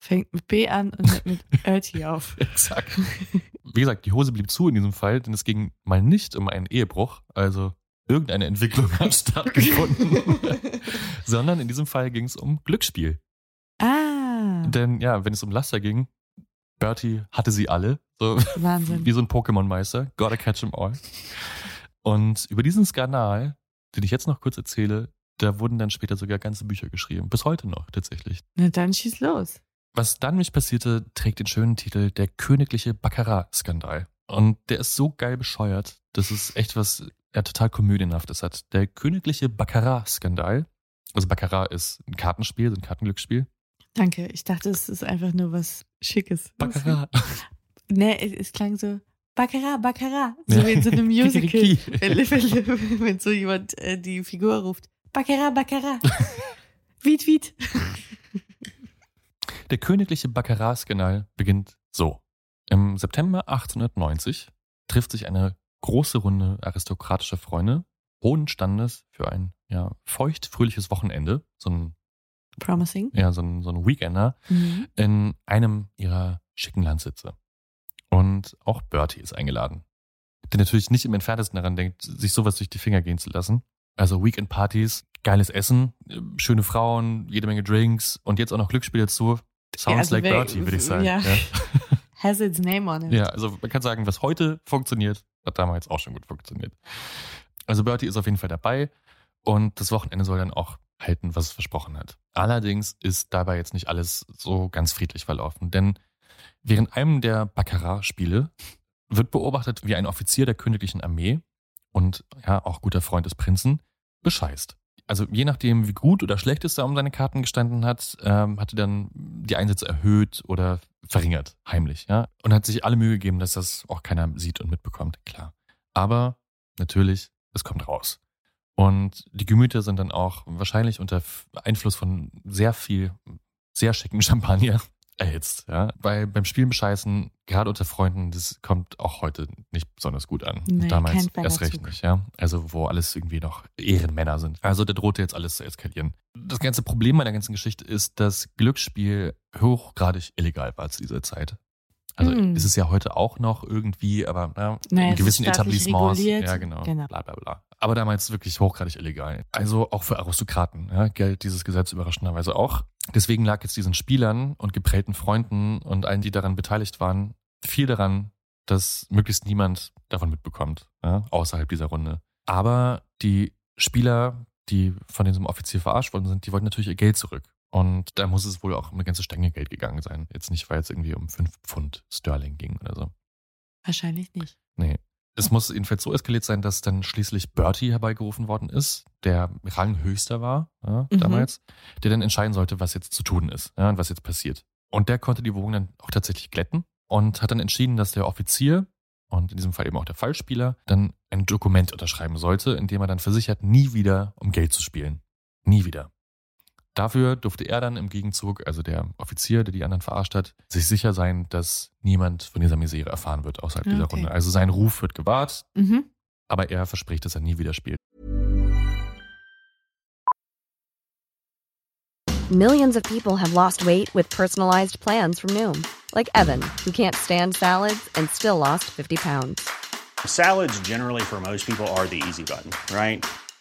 [SPEAKER 2] Fängt mit B an und hört mit (laughs) Erti auf.
[SPEAKER 3] Exakt. Wie gesagt, die Hose blieb zu in diesem Fall, denn es ging mal nicht um einen Ehebruch, also irgendeine Entwicklung hat (laughs) stattgefunden, sondern in diesem Fall ging es um Glücksspiel.
[SPEAKER 2] Ah,
[SPEAKER 3] Denn ja, wenn es um Laster ging, Bertie hatte sie alle. So
[SPEAKER 2] Wahnsinn. (laughs)
[SPEAKER 3] wie so ein Pokémon-Meister. Gotta catch 'em all. Und über diesen Skandal, den ich jetzt noch kurz erzähle, da wurden dann später sogar ganze Bücher geschrieben. Bis heute noch tatsächlich.
[SPEAKER 2] Na dann schieß los.
[SPEAKER 3] Was dann nämlich passierte, trägt den schönen Titel Der königliche Baccarat-Skandal. Und der ist so geil bescheuert, dass es echt was ja, total komödienhaftes hat. Der königliche Baccarat-Skandal. Also Baccarat ist ein Kartenspiel, so ein Kartenglücksspiel.
[SPEAKER 2] Danke. Ich dachte, es ist einfach nur was Schickes.
[SPEAKER 3] Baccarat.
[SPEAKER 2] Ne, es, es klang so Baccarat, Baccarat. So wie in so einem (laughs) Musical. Wenn, wenn, wenn so jemand äh, die Figur ruft. Baccarat, Baccarat. (laughs) Wiet, wiet.
[SPEAKER 3] Der königliche Baccarat-Skandal beginnt so. Im September 1890 trifft sich eine große Runde aristokratischer Freunde hohen Standes für ein ja, feucht-fröhliches Wochenende, so ein,
[SPEAKER 2] Promising.
[SPEAKER 3] ja, so ein, so ein Weekender,
[SPEAKER 2] Mhm.
[SPEAKER 3] in einem ihrer schicken Landsitze. Und auch Bertie ist eingeladen. Der natürlich nicht im entferntesten daran denkt, sich sowas durch die Finger gehen zu lassen. Also Weekend-Partys, geiles Essen, schöne Frauen, jede Menge Drinks und jetzt auch noch Glücksspiel dazu. Sounds
[SPEAKER 2] also
[SPEAKER 3] like Bertie, würde ich sagen.
[SPEAKER 2] ja.
[SPEAKER 3] Ja. (laughs)
[SPEAKER 2] Has its name on it.
[SPEAKER 3] Ja, also man kann sagen, was heute funktioniert, hat damals auch schon gut funktioniert. Also Bertie ist auf jeden Fall dabei und das Wochenende soll dann auch halten, was es versprochen hat. Allerdings ist dabei jetzt nicht alles so ganz friedlich verlaufen, denn während einem der Baccarat-Spiele wird beobachtet, wie ein Offizier der königlichen Armee und ja auch guter Freund des Prinzen bescheißt. Also je nachdem, wie gut oder schlecht es da um seine Karten gestanden hat, ähm, hatte dann die Einsätze erhöht oder verringert, heimlich, ja. Und hat sich alle Mühe gegeben, dass das auch keiner sieht und mitbekommt, klar. Aber natürlich, es kommt raus. Und die Gemüter sind dann auch wahrscheinlich unter Einfluss von sehr viel, sehr schicken (laughs) Champagner erhitzt, ja. Weil beim Spielen bescheißen, gerade unter Freunden, das kommt auch heute nicht besonders gut an.
[SPEAKER 2] Nee,
[SPEAKER 3] Damals erst recht nicht, ja. Also wo alles irgendwie noch Ehrenmänner sind. Also da drohte jetzt alles zu eskalieren. Das ganze Problem meiner ganzen Geschichte ist, dass Glücksspiel hochgradig illegal war zu dieser Zeit. Also
[SPEAKER 2] Mm.
[SPEAKER 3] ist es ja heute auch noch irgendwie, aber na,
[SPEAKER 2] Naja,
[SPEAKER 3] in gewissen Etablissements. Ja, genau,
[SPEAKER 2] Genau.
[SPEAKER 3] Bla bla bla. Aber damals wirklich hochgradig illegal. Also auch für Aristokraten ja, gilt dieses Gesetz überraschenderweise auch. Deswegen lag jetzt diesen Spielern und geprellten Freunden und allen, die daran beteiligt waren, viel daran, dass möglichst niemand davon mitbekommt, ja, außerhalb dieser Runde. Aber die Spieler, die von diesem Offizier verarscht worden sind, die wollten natürlich ihr Geld zurück. Und da muss es wohl auch um eine ganze Stange Geld gegangen sein. Jetzt nicht, weil es irgendwie um fünf Pfund Sterling ging oder so.
[SPEAKER 2] Wahrscheinlich nicht.
[SPEAKER 3] Nee. Es muss jedenfalls so eskaliert sein, dass dann schließlich Bertie herbeigerufen worden ist, der Ranghöchster war ja,
[SPEAKER 2] Mhm.
[SPEAKER 3] damals, der dann entscheiden sollte, was jetzt zu tun ist ja, und was jetzt passiert. Und der konnte die Wogen dann auch tatsächlich glätten und hat dann entschieden, dass der Offizier und in diesem Fall eben auch der Fallspieler dann ein Dokument unterschreiben sollte, in dem er dann versichert, nie wieder um Geld zu spielen. Nie wieder. Dafür durfte er dann im Gegenzug, also der Offizier, der die anderen verarscht hat, sich sicher sein, dass niemand von dieser Misere erfahren wird außerhalb dieser
[SPEAKER 2] Okay.
[SPEAKER 3] Runde. Also sein Ruf wird gewahrt,
[SPEAKER 2] Mhm.
[SPEAKER 3] aber er verspricht, dass er nie wieder spielt.
[SPEAKER 4] Millions of people have lost weight with personalized plans from Noom, like Evan, who can't stand salads and still lost 50 pounds.
[SPEAKER 5] Salads, generally, for most people, are the easy button, right?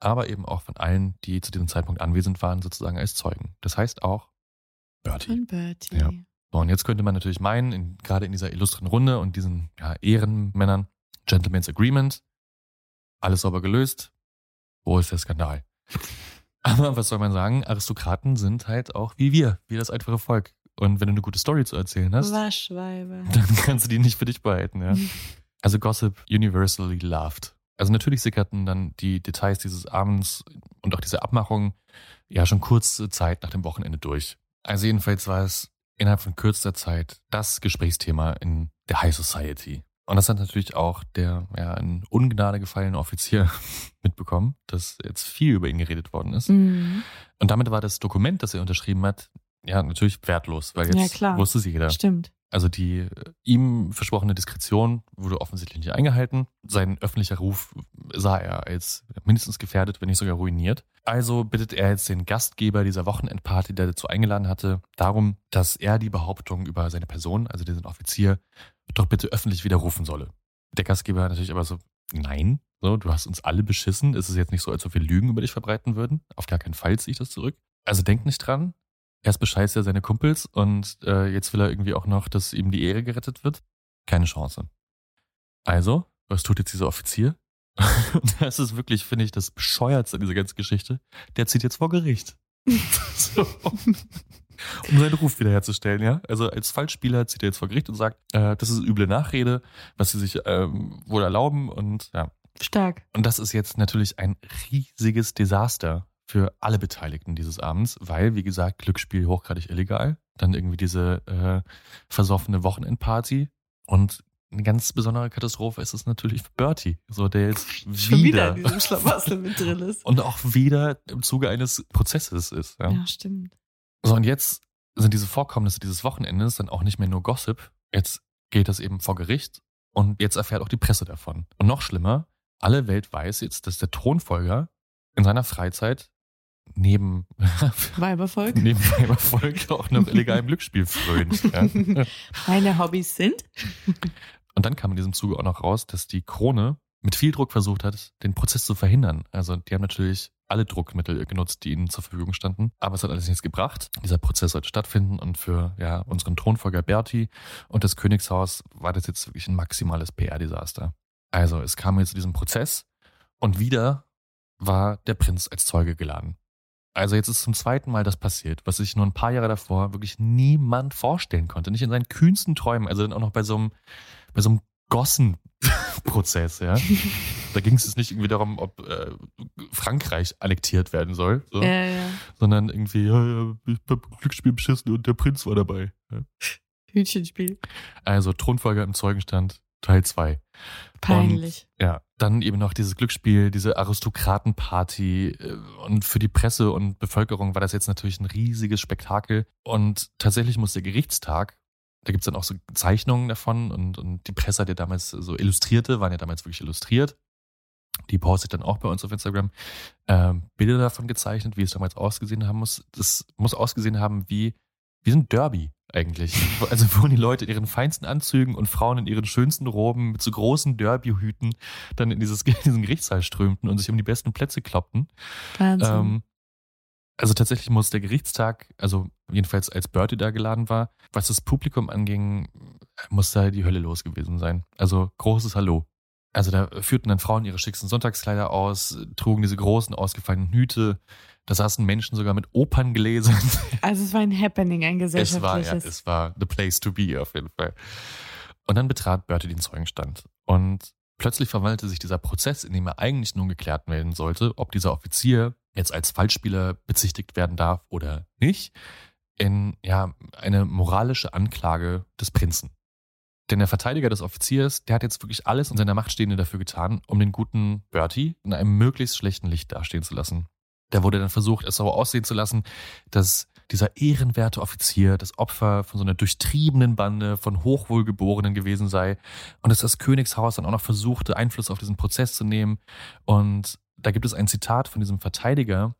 [SPEAKER 3] aber eben auch von allen, die zu diesem Zeitpunkt anwesend waren, sozusagen als Zeugen. Das heißt auch Bertie.
[SPEAKER 2] Von Bertie.
[SPEAKER 3] Ja. Und jetzt könnte man natürlich meinen, in, gerade in dieser illustren Runde und diesen ja, Ehrenmännern, Gentleman's Agreement, alles sauber gelöst. Wo ist der Skandal? (laughs) Aber was soll man sagen? Aristokraten sind halt auch wie wir, wie das einfache Volk. Und wenn du eine gute Story zu erzählen hast,
[SPEAKER 2] Waschweiber.
[SPEAKER 3] dann (laughs) kannst du die nicht für dich behalten, ja. (laughs) Also Gossip universally loved. Also natürlich sickerten dann die Details dieses Abends und auch diese Abmachung ja schon kurze Zeit nach dem Wochenende durch. Also jedenfalls war es innerhalb von kürzester Zeit das Gesprächsthema in der High Society. Und das hat natürlich auch der ja, in Ungnade gefallene Offizier (laughs) mitbekommen, dass jetzt viel über ihn geredet worden ist.
[SPEAKER 2] Mhm.
[SPEAKER 3] Und damit war das Dokument, das er unterschrieben hat, ja, natürlich wertlos, weil
[SPEAKER 2] Ja,
[SPEAKER 3] jetzt
[SPEAKER 2] klar.
[SPEAKER 3] wusste es jeder.
[SPEAKER 2] Stimmt.
[SPEAKER 3] Also die äh, ihm versprochene Diskretion wurde offensichtlich nicht eingehalten. Sein öffentlicher Ruf sah er als mindestens gefährdet, wenn nicht sogar ruiniert. Also bittet er jetzt den Gastgeber dieser Wochenendparty, der dazu eingeladen hatte, darum, dass er die Behauptung über seine Person, also diesen Offizier, doch bitte öffentlich widerrufen solle. Der Gastgeber natürlich aber so, nein, so, du hast uns alle beschissen. Es ist jetzt nicht so, als ob wir Lügen über dich verbreiten würden. Auf gar keinen Fall ziehe ich das zurück. Also denk nicht dran. Erst bescheißt er seine Kumpels und äh, jetzt will er irgendwie auch noch, dass ihm die Ehre gerettet wird. Keine Chance. Also, was tut jetzt dieser Offizier? (laughs) Das ist wirklich, finde ich, das Bescheuertste an dieser ganzen Geschichte. Der zieht jetzt vor Gericht. (laughs) (laughs) so. Um seinen Ruf wiederherzustellen, ja. Also als Falschspieler zieht er jetzt vor Gericht und sagt, äh, das ist üble Nachrede, was sie sich ähm, wohl erlauben und ja.
[SPEAKER 2] Stark.
[SPEAKER 3] Und das ist jetzt natürlich ein riesiges Desaster für alle Beteiligten dieses Abends, weil, wie gesagt, Glücksspiel hochgradig illegal. Dann irgendwie diese äh, versoffene Wochenendparty und eine ganz besondere Katastrophe ist es natürlich für Bertie, so der jetzt (laughs)
[SPEAKER 2] Schon wieder
[SPEAKER 3] wieder,
[SPEAKER 2] in diesem Schlamassel mit drin (laughs) ist.
[SPEAKER 3] und auch wieder im Zuge eines Prozesses ist. Ja.
[SPEAKER 2] Ja, stimmt.
[SPEAKER 3] So, und jetzt sind diese Vorkommnisse dieses Wochenendes dann auch nicht mehr nur Gossip. Jetzt geht das eben vor Gericht und jetzt erfährt auch die Presse davon. Und noch schlimmer, alle Welt weiß jetzt, dass der Thronfolger in seiner Freizeit neben, (laughs)
[SPEAKER 2] Weibervolk.
[SPEAKER 3] neben Weibervolk auch noch illegalem Glücksspiel frönt. Ja. (laughs)
[SPEAKER 2] Meine Hobbys sind.
[SPEAKER 3] Und dann kam in diesem Zuge auch noch raus, dass die Krone mit viel Druck versucht hat, den Prozess zu verhindern. Also die haben natürlich alle Druckmittel genutzt, die ihnen zur Verfügung standen. Aber es hat alles nichts gebracht. Dieser Prozess sollte stattfinden und für ja, unseren Thronfolger Berti und das Königshaus war das jetzt wirklich ein maximales PR-Desaster. Also es kam jetzt zu diesem Prozess und wieder war der Prinz als Zeuge geladen. Also jetzt ist zum zweiten Mal das passiert, was sich nur ein paar Jahre davor wirklich niemand vorstellen konnte. Nicht in seinen kühnsten Träumen. Also dann auch noch bei so einem, bei so einem Gossen-Prozess, ja. (laughs) Da ging es jetzt nicht irgendwie darum, ob äh, Frankreich annektiert werden soll, so,
[SPEAKER 2] Ja, ja.
[SPEAKER 3] sondern irgendwie, ja, ja, ich hab Glücksspiel beschissen und der Prinz war dabei. Ja.
[SPEAKER 2] Hütchenspiel.
[SPEAKER 3] Also Thronfolger im Zeugenstand, Teil 2.
[SPEAKER 2] Peinlich.
[SPEAKER 3] Ja, dann eben noch dieses Glücksspiel, diese Aristokratenparty äh, und für die Presse und Bevölkerung war das jetzt natürlich ein riesiges Spektakel und tatsächlich muss der Gerichtstag, da gibt's dann auch so Zeichnungen davon und, und die Presse hat ja damals so Illustrierte, waren ja damals wirklich illustriert. Die postet dann auch bei uns auf Instagram ähm, Bilder davon gezeichnet, wie es damals ausgesehen haben muss. Das muss ausgesehen haben wie, wie ein Derby eigentlich. (laughs) Also wo die Leute in ihren feinsten Anzügen und Frauen in ihren schönsten Roben mit so großen Derbyhüten dann in, dieses, (laughs) in diesen Gerichtssaal strömten und sich um die besten Plätze kloppten.
[SPEAKER 2] Wahnsinn.
[SPEAKER 3] Ähm, also tatsächlich muss der Gerichtstag, also jedenfalls als Bertie da geladen war, was das Publikum anging, muss da die Hölle los gewesen sein. Also großes Hallo. Also da führten dann Frauen ihre schicksten Sonntagskleider aus, trugen diese großen ausgefallenen Hüte. Da saßen Menschen sogar mit Operngläsern. (laughs)
[SPEAKER 2] also es war ein Happening, ein
[SPEAKER 3] Es war,
[SPEAKER 2] gesellschaftliches.
[SPEAKER 3] ja, es war the place to be auf jeden Fall. Und dann betrat Bertie den Zeugenstand. Und plötzlich verwandelte sich dieser Prozess, in dem er eigentlich nun geklärt werden sollte, ob dieser Offizier jetzt als Falschspieler bezichtigt werden darf oder nicht, in ja, eine moralische Anklage des Prinzen. Denn der Verteidiger des Offiziers, der hat jetzt wirklich alles in seiner Macht Stehende dafür getan, um den guten Bertie in einem möglichst schlechten Licht dastehen zu lassen. Da wurde dann versucht, es so aussehen zu lassen, dass dieser ehrenwerte Offizier das Opfer von so einer durchtriebenen Bande von Hochwohlgeborenen gewesen sei und dass das Königshaus dann auch noch versuchte, Einfluss auf diesen Prozess zu nehmen. Und da gibt es ein Zitat von diesem Verteidiger,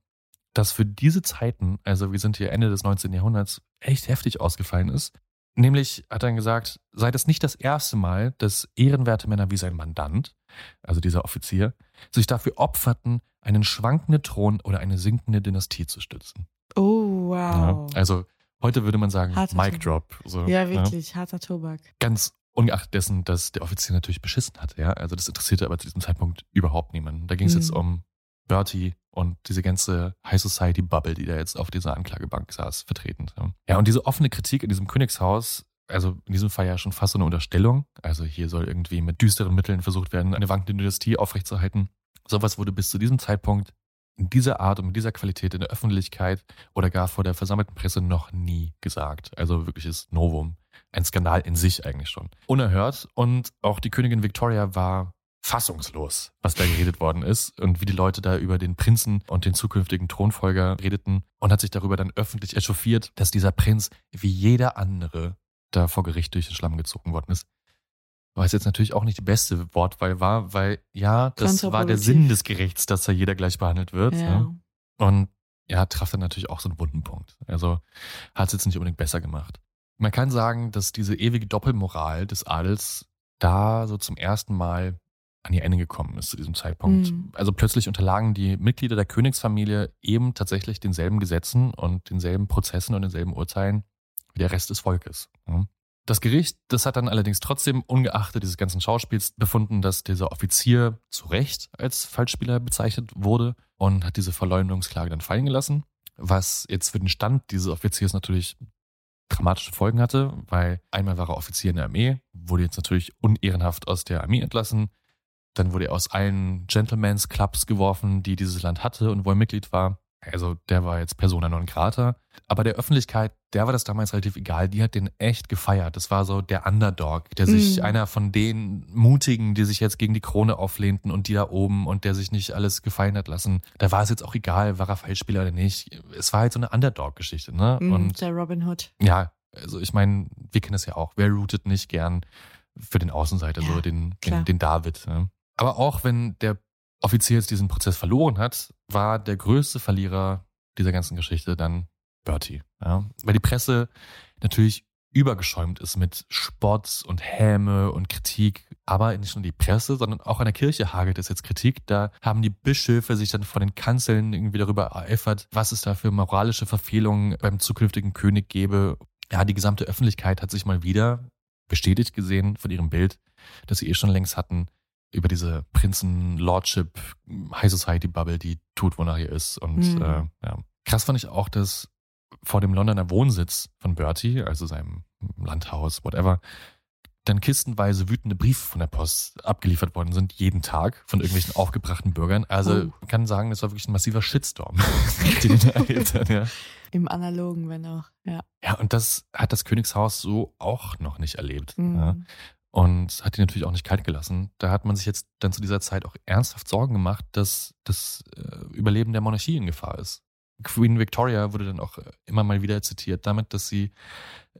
[SPEAKER 3] das für diese Zeiten, also wir sind hier Ende des 19. Jahrhunderts, echt heftig ausgefallen ist. Nämlich hat er dann gesagt, sei das nicht das erste Mal, dass ehrenwerte Männer wie sein Mandant, also dieser Offizier, sich dafür opferten, einen schwankenden Thron oder eine sinkende Dynastie zu stützen.
[SPEAKER 2] Oh, wow.
[SPEAKER 3] Ja, also heute würde man sagen,
[SPEAKER 2] Harter
[SPEAKER 3] Mic. Drop. So,
[SPEAKER 2] ja, wirklich, harter Tobak.
[SPEAKER 3] Ganz ungeachtet dessen, dass der Offizier natürlich beschissen hat. Ja? Also das interessierte aber zu diesem Zeitpunkt überhaupt niemanden. Da ging es
[SPEAKER 2] Mhm.
[SPEAKER 3] jetzt um Bertie und diese ganze High Society Bubble, die da jetzt auf dieser Anklagebank saß, vertreten. Ja. und diese offene Kritik in diesem Königshaus, also in diesem Fall ja schon fast so eine Unterstellung. Also hier soll irgendwie mit düsteren Mitteln versucht werden, eine wankende Dynastie aufrechtzuerhalten. Sowas wurde bis zu diesem Zeitpunkt in dieser Art und mit dieser Qualität in der Öffentlichkeit oder gar vor der versammelten Presse noch nie gesagt. Also wirkliches Novum. Ein Skandal in sich eigentlich schon. Unerhört und auch die Königin Victoria war fassungslos, was da geredet worden ist und wie die Leute da über den Prinzen und den zukünftigen Thronfolger redeten und hat sich darüber dann öffentlich echauffiert, dass dieser Prinz wie jeder andere da vor Gericht durch den Schlamm gezogen worden ist. Was jetzt natürlich auch nicht die beste Wortwahl war, weil ja, das war der Sinn des Gerichts, dass da jeder gleich behandelt wird.
[SPEAKER 2] Ja.
[SPEAKER 3] Ja. Und ja, traf dann natürlich auch so einen wunden Punkt. Also hat es jetzt nicht unbedingt besser gemacht. Man kann sagen, dass diese ewige Doppelmoral des Adels da so zum ersten Mal an ihr Ende gekommen ist zu diesem Zeitpunkt.
[SPEAKER 2] Mhm.
[SPEAKER 3] Also plötzlich unterlagen die Mitglieder der Königsfamilie eben tatsächlich denselben Gesetzen und denselben Prozessen und denselben Urteilen wie der Rest des Volkes. Das Gericht, das hat dann allerdings trotzdem, ungeachtet dieses ganzen Schauspiels, befunden, dass dieser Offizier zu Recht als Falschspieler bezeichnet wurde und hat diese Verleumdungsklage dann fallen gelassen, was jetzt für den Stand dieses Offiziers natürlich dramatische Folgen hatte, weil einmal war er Offizier in der Armee, wurde jetzt natürlich unehrenhaft aus der Armee entlassen, dann wurde er aus allen Gentlemen's Clubs geworfen, die dieses Land hatte und wo er Mitglied war. Also der war jetzt Persona non grata. Aber der Öffentlichkeit, der war das damals relativ egal. Die hat den echt gefeiert. Das war so der Underdog, der sich
[SPEAKER 2] Mhm.
[SPEAKER 3] einer von den Mutigen, die sich jetzt gegen die Krone auflehnten und die da oben und der sich nicht alles gefallen hat lassen. Da war es jetzt auch egal, war er Falschspieler oder nicht. Es war halt so eine Underdog-Geschichte, ne?
[SPEAKER 2] Mhm,
[SPEAKER 3] Und
[SPEAKER 2] der Robin Hood.
[SPEAKER 3] ja, also ich meine, wir kennen es ja auch. Wer rootet nicht gern für den Außenseiter, so den, den, den David. Ne? Aber auch wenn der Offizier jetzt diesen Prozess verloren hat, war der größte Verlierer dieser ganzen Geschichte dann Bertie. Ja? Weil die Presse natürlich übergeschäumt ist mit Spott und Häme und Kritik. Aber nicht nur die Presse, sondern auch an der Kirche hagelt es jetzt Kritik. Da haben die Bischöfe sich dann vor den Kanzeln irgendwie darüber ereifert, was es da für moralische Verfehlungen beim zukünftigen König gäbe. Ja, die gesamte Öffentlichkeit hat sich mal wieder bestätigt gesehen von ihrem Bild, das sie eh schon längst hatten, über diese Prinzen-Lordship High Society Bubble, die tut, wonach ihr ist. Und
[SPEAKER 2] Mhm.
[SPEAKER 3] äh, ja. krass fand ich auch, dass vor dem Londoner Wohnsitz von Bertie, also seinem Landhaus, whatever, dann kistenweise wütende Briefe von der Post abgeliefert worden sind, jeden Tag von irgendwelchen aufgebrachten Bürgern. Also
[SPEAKER 2] Oh.
[SPEAKER 3] man kann sagen, das war wirklich ein massiver Shitstorm, (laughs) den da erlebt hat, ja.
[SPEAKER 2] Im Analogen, wenn auch. Ja.
[SPEAKER 3] Ja, und das hat das Königshaus so auch noch nicht erlebt.
[SPEAKER 2] Mhm.
[SPEAKER 3] Ja. Und hat ihn natürlich auch nicht kalt gelassen. Da hat man sich jetzt dann zu dieser Zeit auch ernsthaft Sorgen gemacht, dass das äh, Überleben der Monarchie in Gefahr ist. Queen Victoria wurde dann auch äh, immer mal wieder zitiert damit, dass sie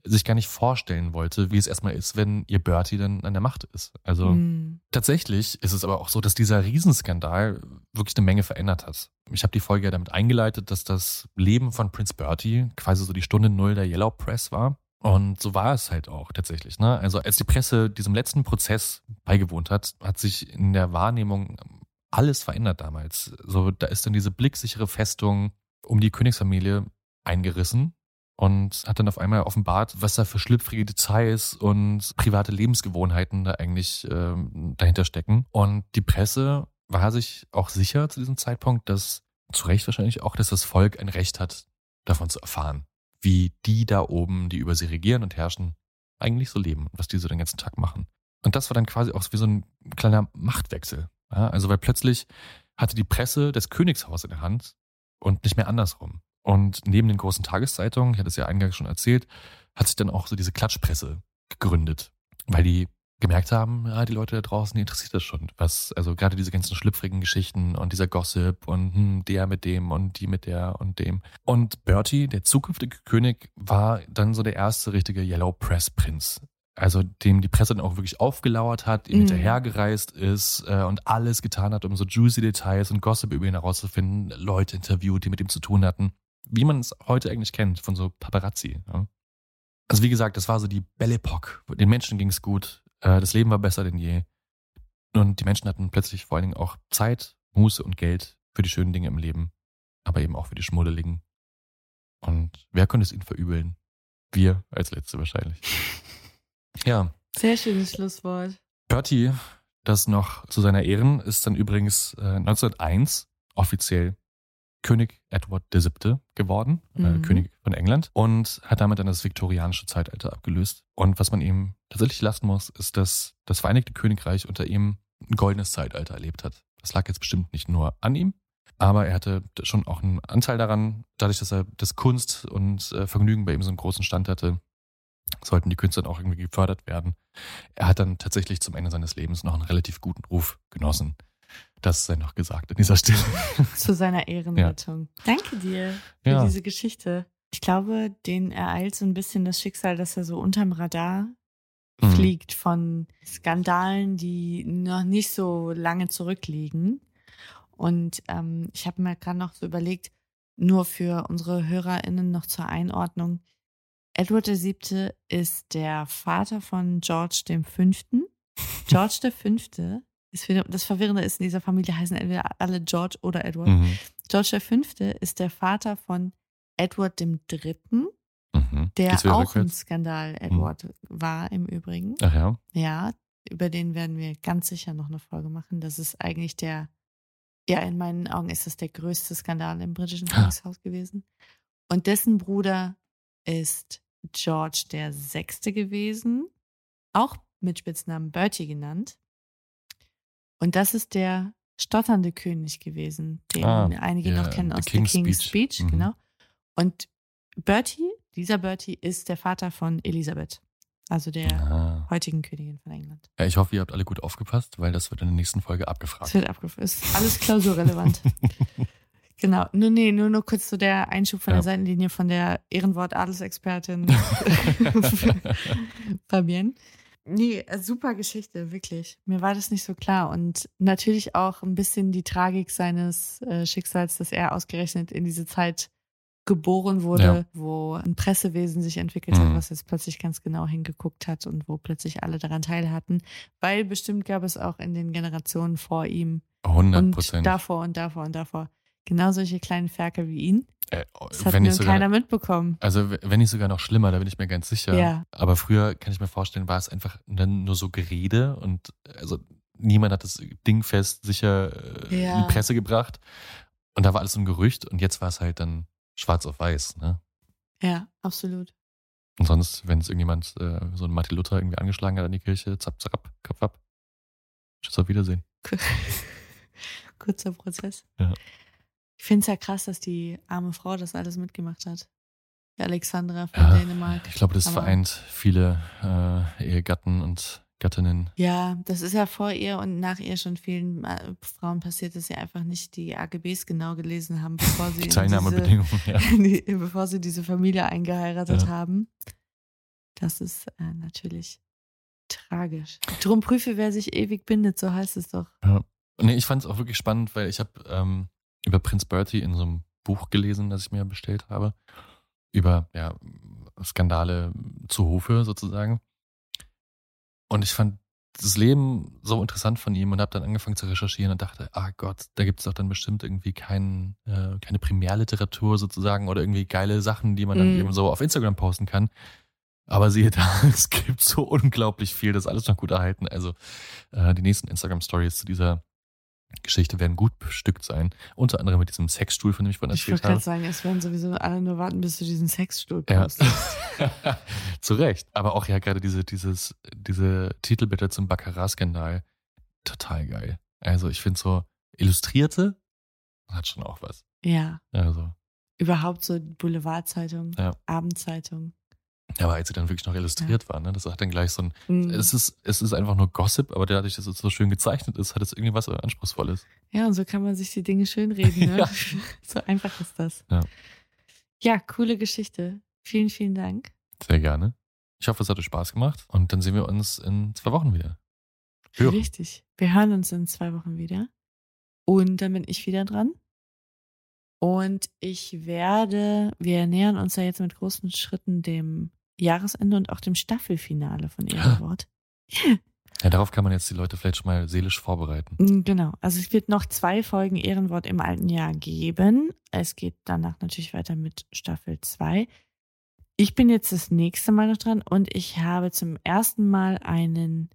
[SPEAKER 3] sich gar nicht vorstellen wollte, wie es erstmal ist, wenn ihr Bertie dann an der Macht ist. Also
[SPEAKER 2] Mhm.
[SPEAKER 3] Tatsächlich ist es aber auch so, dass dieser Riesenskandal wirklich eine Menge verändert hat. Ich habe die Folge ja damit eingeleitet, dass das Leben von Prince Bertie quasi so die Stunde Null der Yellow Press war. Und so war es halt auch tatsächlich. Ne? Also als die Presse diesem letzten Prozess beigewohnt hat, hat sich in der Wahrnehmung alles verändert damals. So, da ist dann diese blicksichere Festung um die Königsfamilie eingerissen und hat dann auf einmal offenbart, was da für schlüpfrige Details und private Lebensgewohnheiten da eigentlich ähm, dahinter stecken. Und die Presse war sich auch sicher zu diesem Zeitpunkt, dass zu Recht wahrscheinlich auch, dass das Volk ein Recht hat, davon zu erfahren, wie die da oben, die über sie regieren und herrschen, eigentlich so leben und was die so den ganzen Tag machen. Und das war dann quasi auch wie so ein kleiner Machtwechsel. Ja, also weil plötzlich hatte die Presse das Königshaus in der Hand und nicht mehr andersrum. Und neben den großen Tageszeitungen, ich hatte es ja eingangs schon erzählt, hat sich dann auch so diese Klatschpresse gegründet, weil die gemerkt haben, ja, die Leute da draußen, die interessiert das schon. Was, also gerade diese ganzen schlüpfrigen Geschichten und dieser Gossip und hm, der mit dem und die mit der und dem. Und Bertie, der zukünftige König, war dann so der erste richtige Yellow Press Prinz. Also dem die Presse dann auch wirklich aufgelauert hat, ihm
[SPEAKER 2] Mhm.
[SPEAKER 3] hinterhergereist ist äh, und alles getan hat, um so juicy Details und Gossip über ihn herauszufinden, Leute interviewt, die mit ihm zu tun hatten. Wie man es heute eigentlich kennt, von so Paparazzi. Ja. Also wie gesagt, das war so die Belle Epoque. Den Menschen ging es gut, das Leben war besser denn je. Und die Menschen hatten plötzlich vor allen Dingen auch Zeit, Muße und Geld für die schönen Dinge im Leben, aber eben auch für die schmuddeligen. Und wer könnte es ihnen verübeln? Wir als Letzte wahrscheinlich. (laughs) Ja,
[SPEAKER 2] Sehr schönes Schlusswort.
[SPEAKER 3] Bertie, das noch zu seiner Ehren, ist dann übrigens äh, 1901 offiziell König Edward VII. geworden, äh,
[SPEAKER 2] Mhm.
[SPEAKER 3] König von England, und hat damit dann das viktorianische Zeitalter abgelöst. Und was man ihm tatsächlich lassen muss, ist, dass das Vereinigte Königreich unter ihm ein goldenes Zeitalter erlebt hat. Das lag jetzt bestimmt nicht nur an ihm, aber er hatte schon auch einen Anteil daran, dadurch, dass er das Kunst und äh, Vergnügen bei ihm so einen großen Stand hatte, sollten die Künste dann auch irgendwie gefördert werden. Er hat dann tatsächlich zum Ende seines Lebens noch einen relativ guten Ruf genossen. Das sei noch gesagt an dieser Stelle. (laughs)
[SPEAKER 2] Zu seiner Ehrenrettung. Danke dir für
[SPEAKER 3] Ja.
[SPEAKER 2] diese Geschichte. ich glaube, den ereilt so ein bisschen das Schicksal, dass er so unterm Radar
[SPEAKER 3] Mhm.
[SPEAKER 2] fliegt von Skandalen, die noch nicht so lange zurückliegen. Und ähm, ich habe mir gerade noch so überlegt, nur für unsere HörerInnen noch zur Einordnung. Edward VII. ist der Vater von George V. George V. das Verwirrende ist, in dieser Familie heißen entweder alle George oder Edward.
[SPEAKER 3] Mhm.
[SPEAKER 2] George V. ist der Vater von Edward III.,
[SPEAKER 3] Mhm.
[SPEAKER 2] der auch ein? Skandal Edward war im Übrigen.
[SPEAKER 3] Ach ja.
[SPEAKER 2] Ja, über den werden wir ganz sicher noch eine Folge machen. Das ist eigentlich der, ja, in meinen Augen ist das der größte Skandal im britischen Königshaus gewesen. Und dessen Bruder ist George der Sechste gewesen, auch mit Spitznamen Bertie genannt. Und das ist der stotternde König gewesen, den
[SPEAKER 3] Ah,
[SPEAKER 2] einige
[SPEAKER 3] ja,
[SPEAKER 2] noch kennen
[SPEAKER 3] The
[SPEAKER 2] aus
[SPEAKER 3] King's
[SPEAKER 2] The King's
[SPEAKER 3] Speech.
[SPEAKER 2] Speech,
[SPEAKER 3] Mhm.
[SPEAKER 2] genau. Und Bertie, dieser Bertie, ist der Vater von Elisabeth, also der
[SPEAKER 3] Ah.
[SPEAKER 2] heutigen Königin von England.
[SPEAKER 3] Ja, ich hoffe, ihr habt alle gut aufgepasst, weil das wird in der nächsten Folge abgefragt.
[SPEAKER 2] Es wird abgeführt. Ist alles klausurrelevant. (laughs) genau. Nur, nee, nur, nur kurz zu der Einschub von
[SPEAKER 3] Ja.
[SPEAKER 2] der Seitenlinie von der Ehrenwort-Adelsexpertin (laughs) (laughs) Fabienne. Nee, äh, super Geschichte, wirklich. Mir war das nicht so klar. Und natürlich auch ein bisschen die Tragik seines äh, Schicksals, dass er ausgerechnet in diese Zeit geboren wurde,
[SPEAKER 3] Ja.
[SPEAKER 2] wo ein Pressewesen sich entwickelt
[SPEAKER 3] Mhm.
[SPEAKER 2] hat, was jetzt plötzlich ganz genau hingeguckt hat und wo plötzlich alle daran teil hatten. Weil bestimmt gab es auch in den Generationen vor ihm
[SPEAKER 3] 100
[SPEAKER 2] und davor und davor und davor genau solche kleinen Ferkel wie ihn.
[SPEAKER 3] Äh,
[SPEAKER 2] Das hat
[SPEAKER 3] wenn
[SPEAKER 2] nur
[SPEAKER 3] sogar,
[SPEAKER 2] keiner mitbekommen.
[SPEAKER 3] also wenn nicht sogar noch schlimmer, da bin ich mir ganz sicher.
[SPEAKER 2] Ja.
[SPEAKER 3] Aber früher kann ich mir vorstellen, war es einfach dann nur so Gerede und also niemand hat das Ding fest sicher äh, in
[SPEAKER 2] Ja.
[SPEAKER 3] die Presse gebracht. Und da war alles ein Gerücht und jetzt war es halt dann schwarz auf weiß. Ne?
[SPEAKER 2] Ja, absolut.
[SPEAKER 3] Und sonst, wenn es irgendjemand äh, so ein Martin Luther irgendwie angeschlagen hat an die Kirche, zapp, zapp, Kopf ab. Tschüss, auf Wiedersehen. (laughs)
[SPEAKER 2] Kurzer Prozess.
[SPEAKER 3] Ja.
[SPEAKER 2] Ich finde es ja krass, dass die arme Frau das alles mitgemacht hat. Die Alexandra von
[SPEAKER 3] Ja,
[SPEAKER 2] Dänemark.
[SPEAKER 3] Ich glaube, das
[SPEAKER 2] Aber-
[SPEAKER 3] vereint viele äh, Ehegatten und Gattinnen.
[SPEAKER 2] Ja, das ist ja vor ihr und nach ihr schon vielen äh, Frauen passiert, dass sie einfach nicht die AGBs genau gelesen haben, bevor (laughs) sie in diese,
[SPEAKER 3] Teilnahmebedingungen, ja. (laughs)
[SPEAKER 2] die, bevor sie diese Familie eingeheiratet
[SPEAKER 3] Ja.
[SPEAKER 2] haben. Das ist äh, natürlich tragisch. Drum prüfe, wer sich ewig bindet, so heißt es doch.
[SPEAKER 3] Ja. Nee, ich fand es auch wirklich spannend, weil ich habe ähm, über Prinz Bertie in so einem Buch gelesen, das ich mir bestellt habe, über ja, Skandale zu Hofe sozusagen. Und ich fand das Leben so interessant von ihm und habe dann angefangen zu recherchieren und dachte, ah Gott, da gibt es doch dann bestimmt irgendwie kein, äh, keine Primärliteratur sozusagen oder irgendwie geile Sachen, die man dann
[SPEAKER 2] Mhm.
[SPEAKER 3] eben so auf Instagram posten kann. Aber siehe da, (laughs) es gibt so unglaublich viel, das ist alles noch gut erhalten. Also äh, die nächsten Instagram-Stories zu dieser Geschichte werden gut bestückt sein. Unter anderem mit diesem Sexstuhl, von dem ich vorhin
[SPEAKER 2] Ich
[SPEAKER 3] erzählt
[SPEAKER 2] wollte gerade
[SPEAKER 3] habe.
[SPEAKER 2] sagen, es werden sowieso alle nur warten, bis du diesen Sexstuhl
[SPEAKER 3] Ja.
[SPEAKER 2] postest. (laughs)
[SPEAKER 3] Zu Recht. Aber auch ja gerade diese, dieses, diese Titelbilder zum Baccarat-Skandal. Total geil. Also ich finde so Illustrierte hat schon auch was.
[SPEAKER 2] Ja,
[SPEAKER 3] Also,
[SPEAKER 2] überhaupt so Boulevardzeitung,
[SPEAKER 3] Ja.
[SPEAKER 2] Abendzeitung.
[SPEAKER 3] Ja, aber als sie dann wirklich noch illustriert war, ne, das hat dann gleich so ein,
[SPEAKER 2] Mhm.
[SPEAKER 3] es ist, es ist einfach nur Gossip, aber dadurch, dass es so schön gezeichnet ist, hat es irgendwie was Anspruchsvolles.
[SPEAKER 2] Ja, und so kann man sich die Dinge schönreden. Ne? (laughs)
[SPEAKER 3] Ja.
[SPEAKER 2] so einfach ist das.
[SPEAKER 3] Ja.
[SPEAKER 2] ja, coole Geschichte. Vielen, vielen Dank.
[SPEAKER 3] Sehr gerne. Ich hoffe, es hat euch Spaß gemacht und dann sehen wir uns in zwei Wochen wieder. Hören.
[SPEAKER 2] Richtig. Wir hören uns in zwei Wochen wieder. Und dann bin ich wieder dran. Und ich werde, wir nähern uns ja jetzt mit großen Schritten dem Jahresende und auch dem Staffelfinale von Ehrenwort.
[SPEAKER 3] Ja, darauf kann man jetzt die Leute vielleicht schon mal seelisch vorbereiten.
[SPEAKER 2] Mm, Genau. Also es wird noch zwei Folgen Ehrenwort im alten Jahr geben. Es geht danach natürlich weiter mit Staffel 2. Ich bin jetzt das nächste Mal noch dran und ich habe zum ersten Mal einen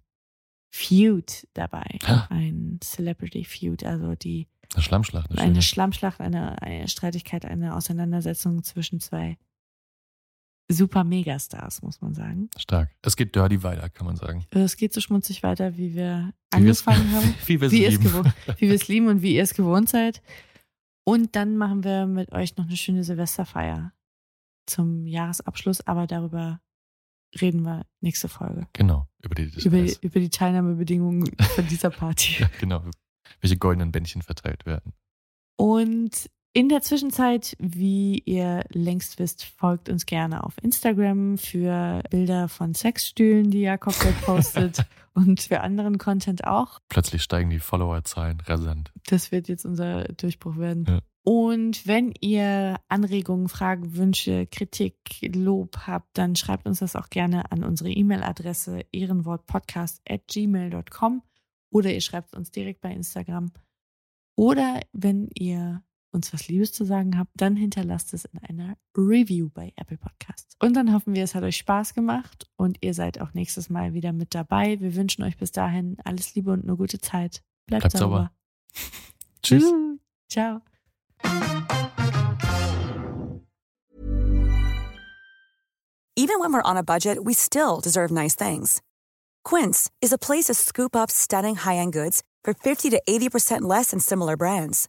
[SPEAKER 2] Feud dabei.
[SPEAKER 3] Ah.
[SPEAKER 2] Ein Celebrity Feud, also die
[SPEAKER 3] Eine Schlammschlacht. Eine
[SPEAKER 2] eine. Schlammschlacht, eine, eine Streitigkeit, eine Auseinandersetzung zwischen zwei super Megastars, muss man sagen.
[SPEAKER 3] Stark. Es geht dirty weiter, kann man sagen.
[SPEAKER 2] Es geht so schmutzig weiter, wie wir
[SPEAKER 3] Wie
[SPEAKER 2] angefangen (laughs) haben.
[SPEAKER 3] wie wir es lieben.
[SPEAKER 2] gewohnt, (laughs) wie wir es lieben und wie ihr es gewohnt seid. Und dann machen wir mit euch noch eine schöne Silvesterfeier zum Jahresabschluss, aber darüber reden wir nächste Folge.
[SPEAKER 3] Genau, über die
[SPEAKER 2] Über, über die Teilnahmebedingungen von dieser (laughs) Party.
[SPEAKER 3] Ja, genau. Welche goldenen Bändchen verteilt werden.
[SPEAKER 2] Und In der Zwischenzeit, wie ihr längst wisst, folgt uns gerne auf Instagram für Bilder von Sexstühlen, die Jakob dort postet (laughs) und für anderen Content auch.
[SPEAKER 3] Plötzlich steigen die Followerzahlen rasant.
[SPEAKER 2] Das wird jetzt unser Durchbruch werden.
[SPEAKER 3] Ja.
[SPEAKER 2] Und wenn ihr Anregungen, Fragen, Wünsche, Kritik, Lob habt, dann schreibt uns das auch gerne an unsere E-Mail-Adresse ehrenwortpodcast.gmail.com oder ihr schreibt uns direkt bei Instagram. Oder wenn ihr uns was Liebes zu sagen habt, dann hinterlasst es in einer Review bei Apple Podcasts. Und dann hoffen wir, es hat euch Spaß gemacht und ihr seid auch nächstes Mal wieder mit dabei. Wir wünschen euch bis dahin alles Liebe und eine gute Zeit. Bleibt,
[SPEAKER 3] Bleibt
[SPEAKER 2] sauber.
[SPEAKER 3] sauber. (laughs) Tschüss.
[SPEAKER 2] Ciao.
[SPEAKER 6] Even when we're on a budget, we still deserve nice things. Quince is a place to scoop up stunning high-end goods for 50 to 80% less than similar brands.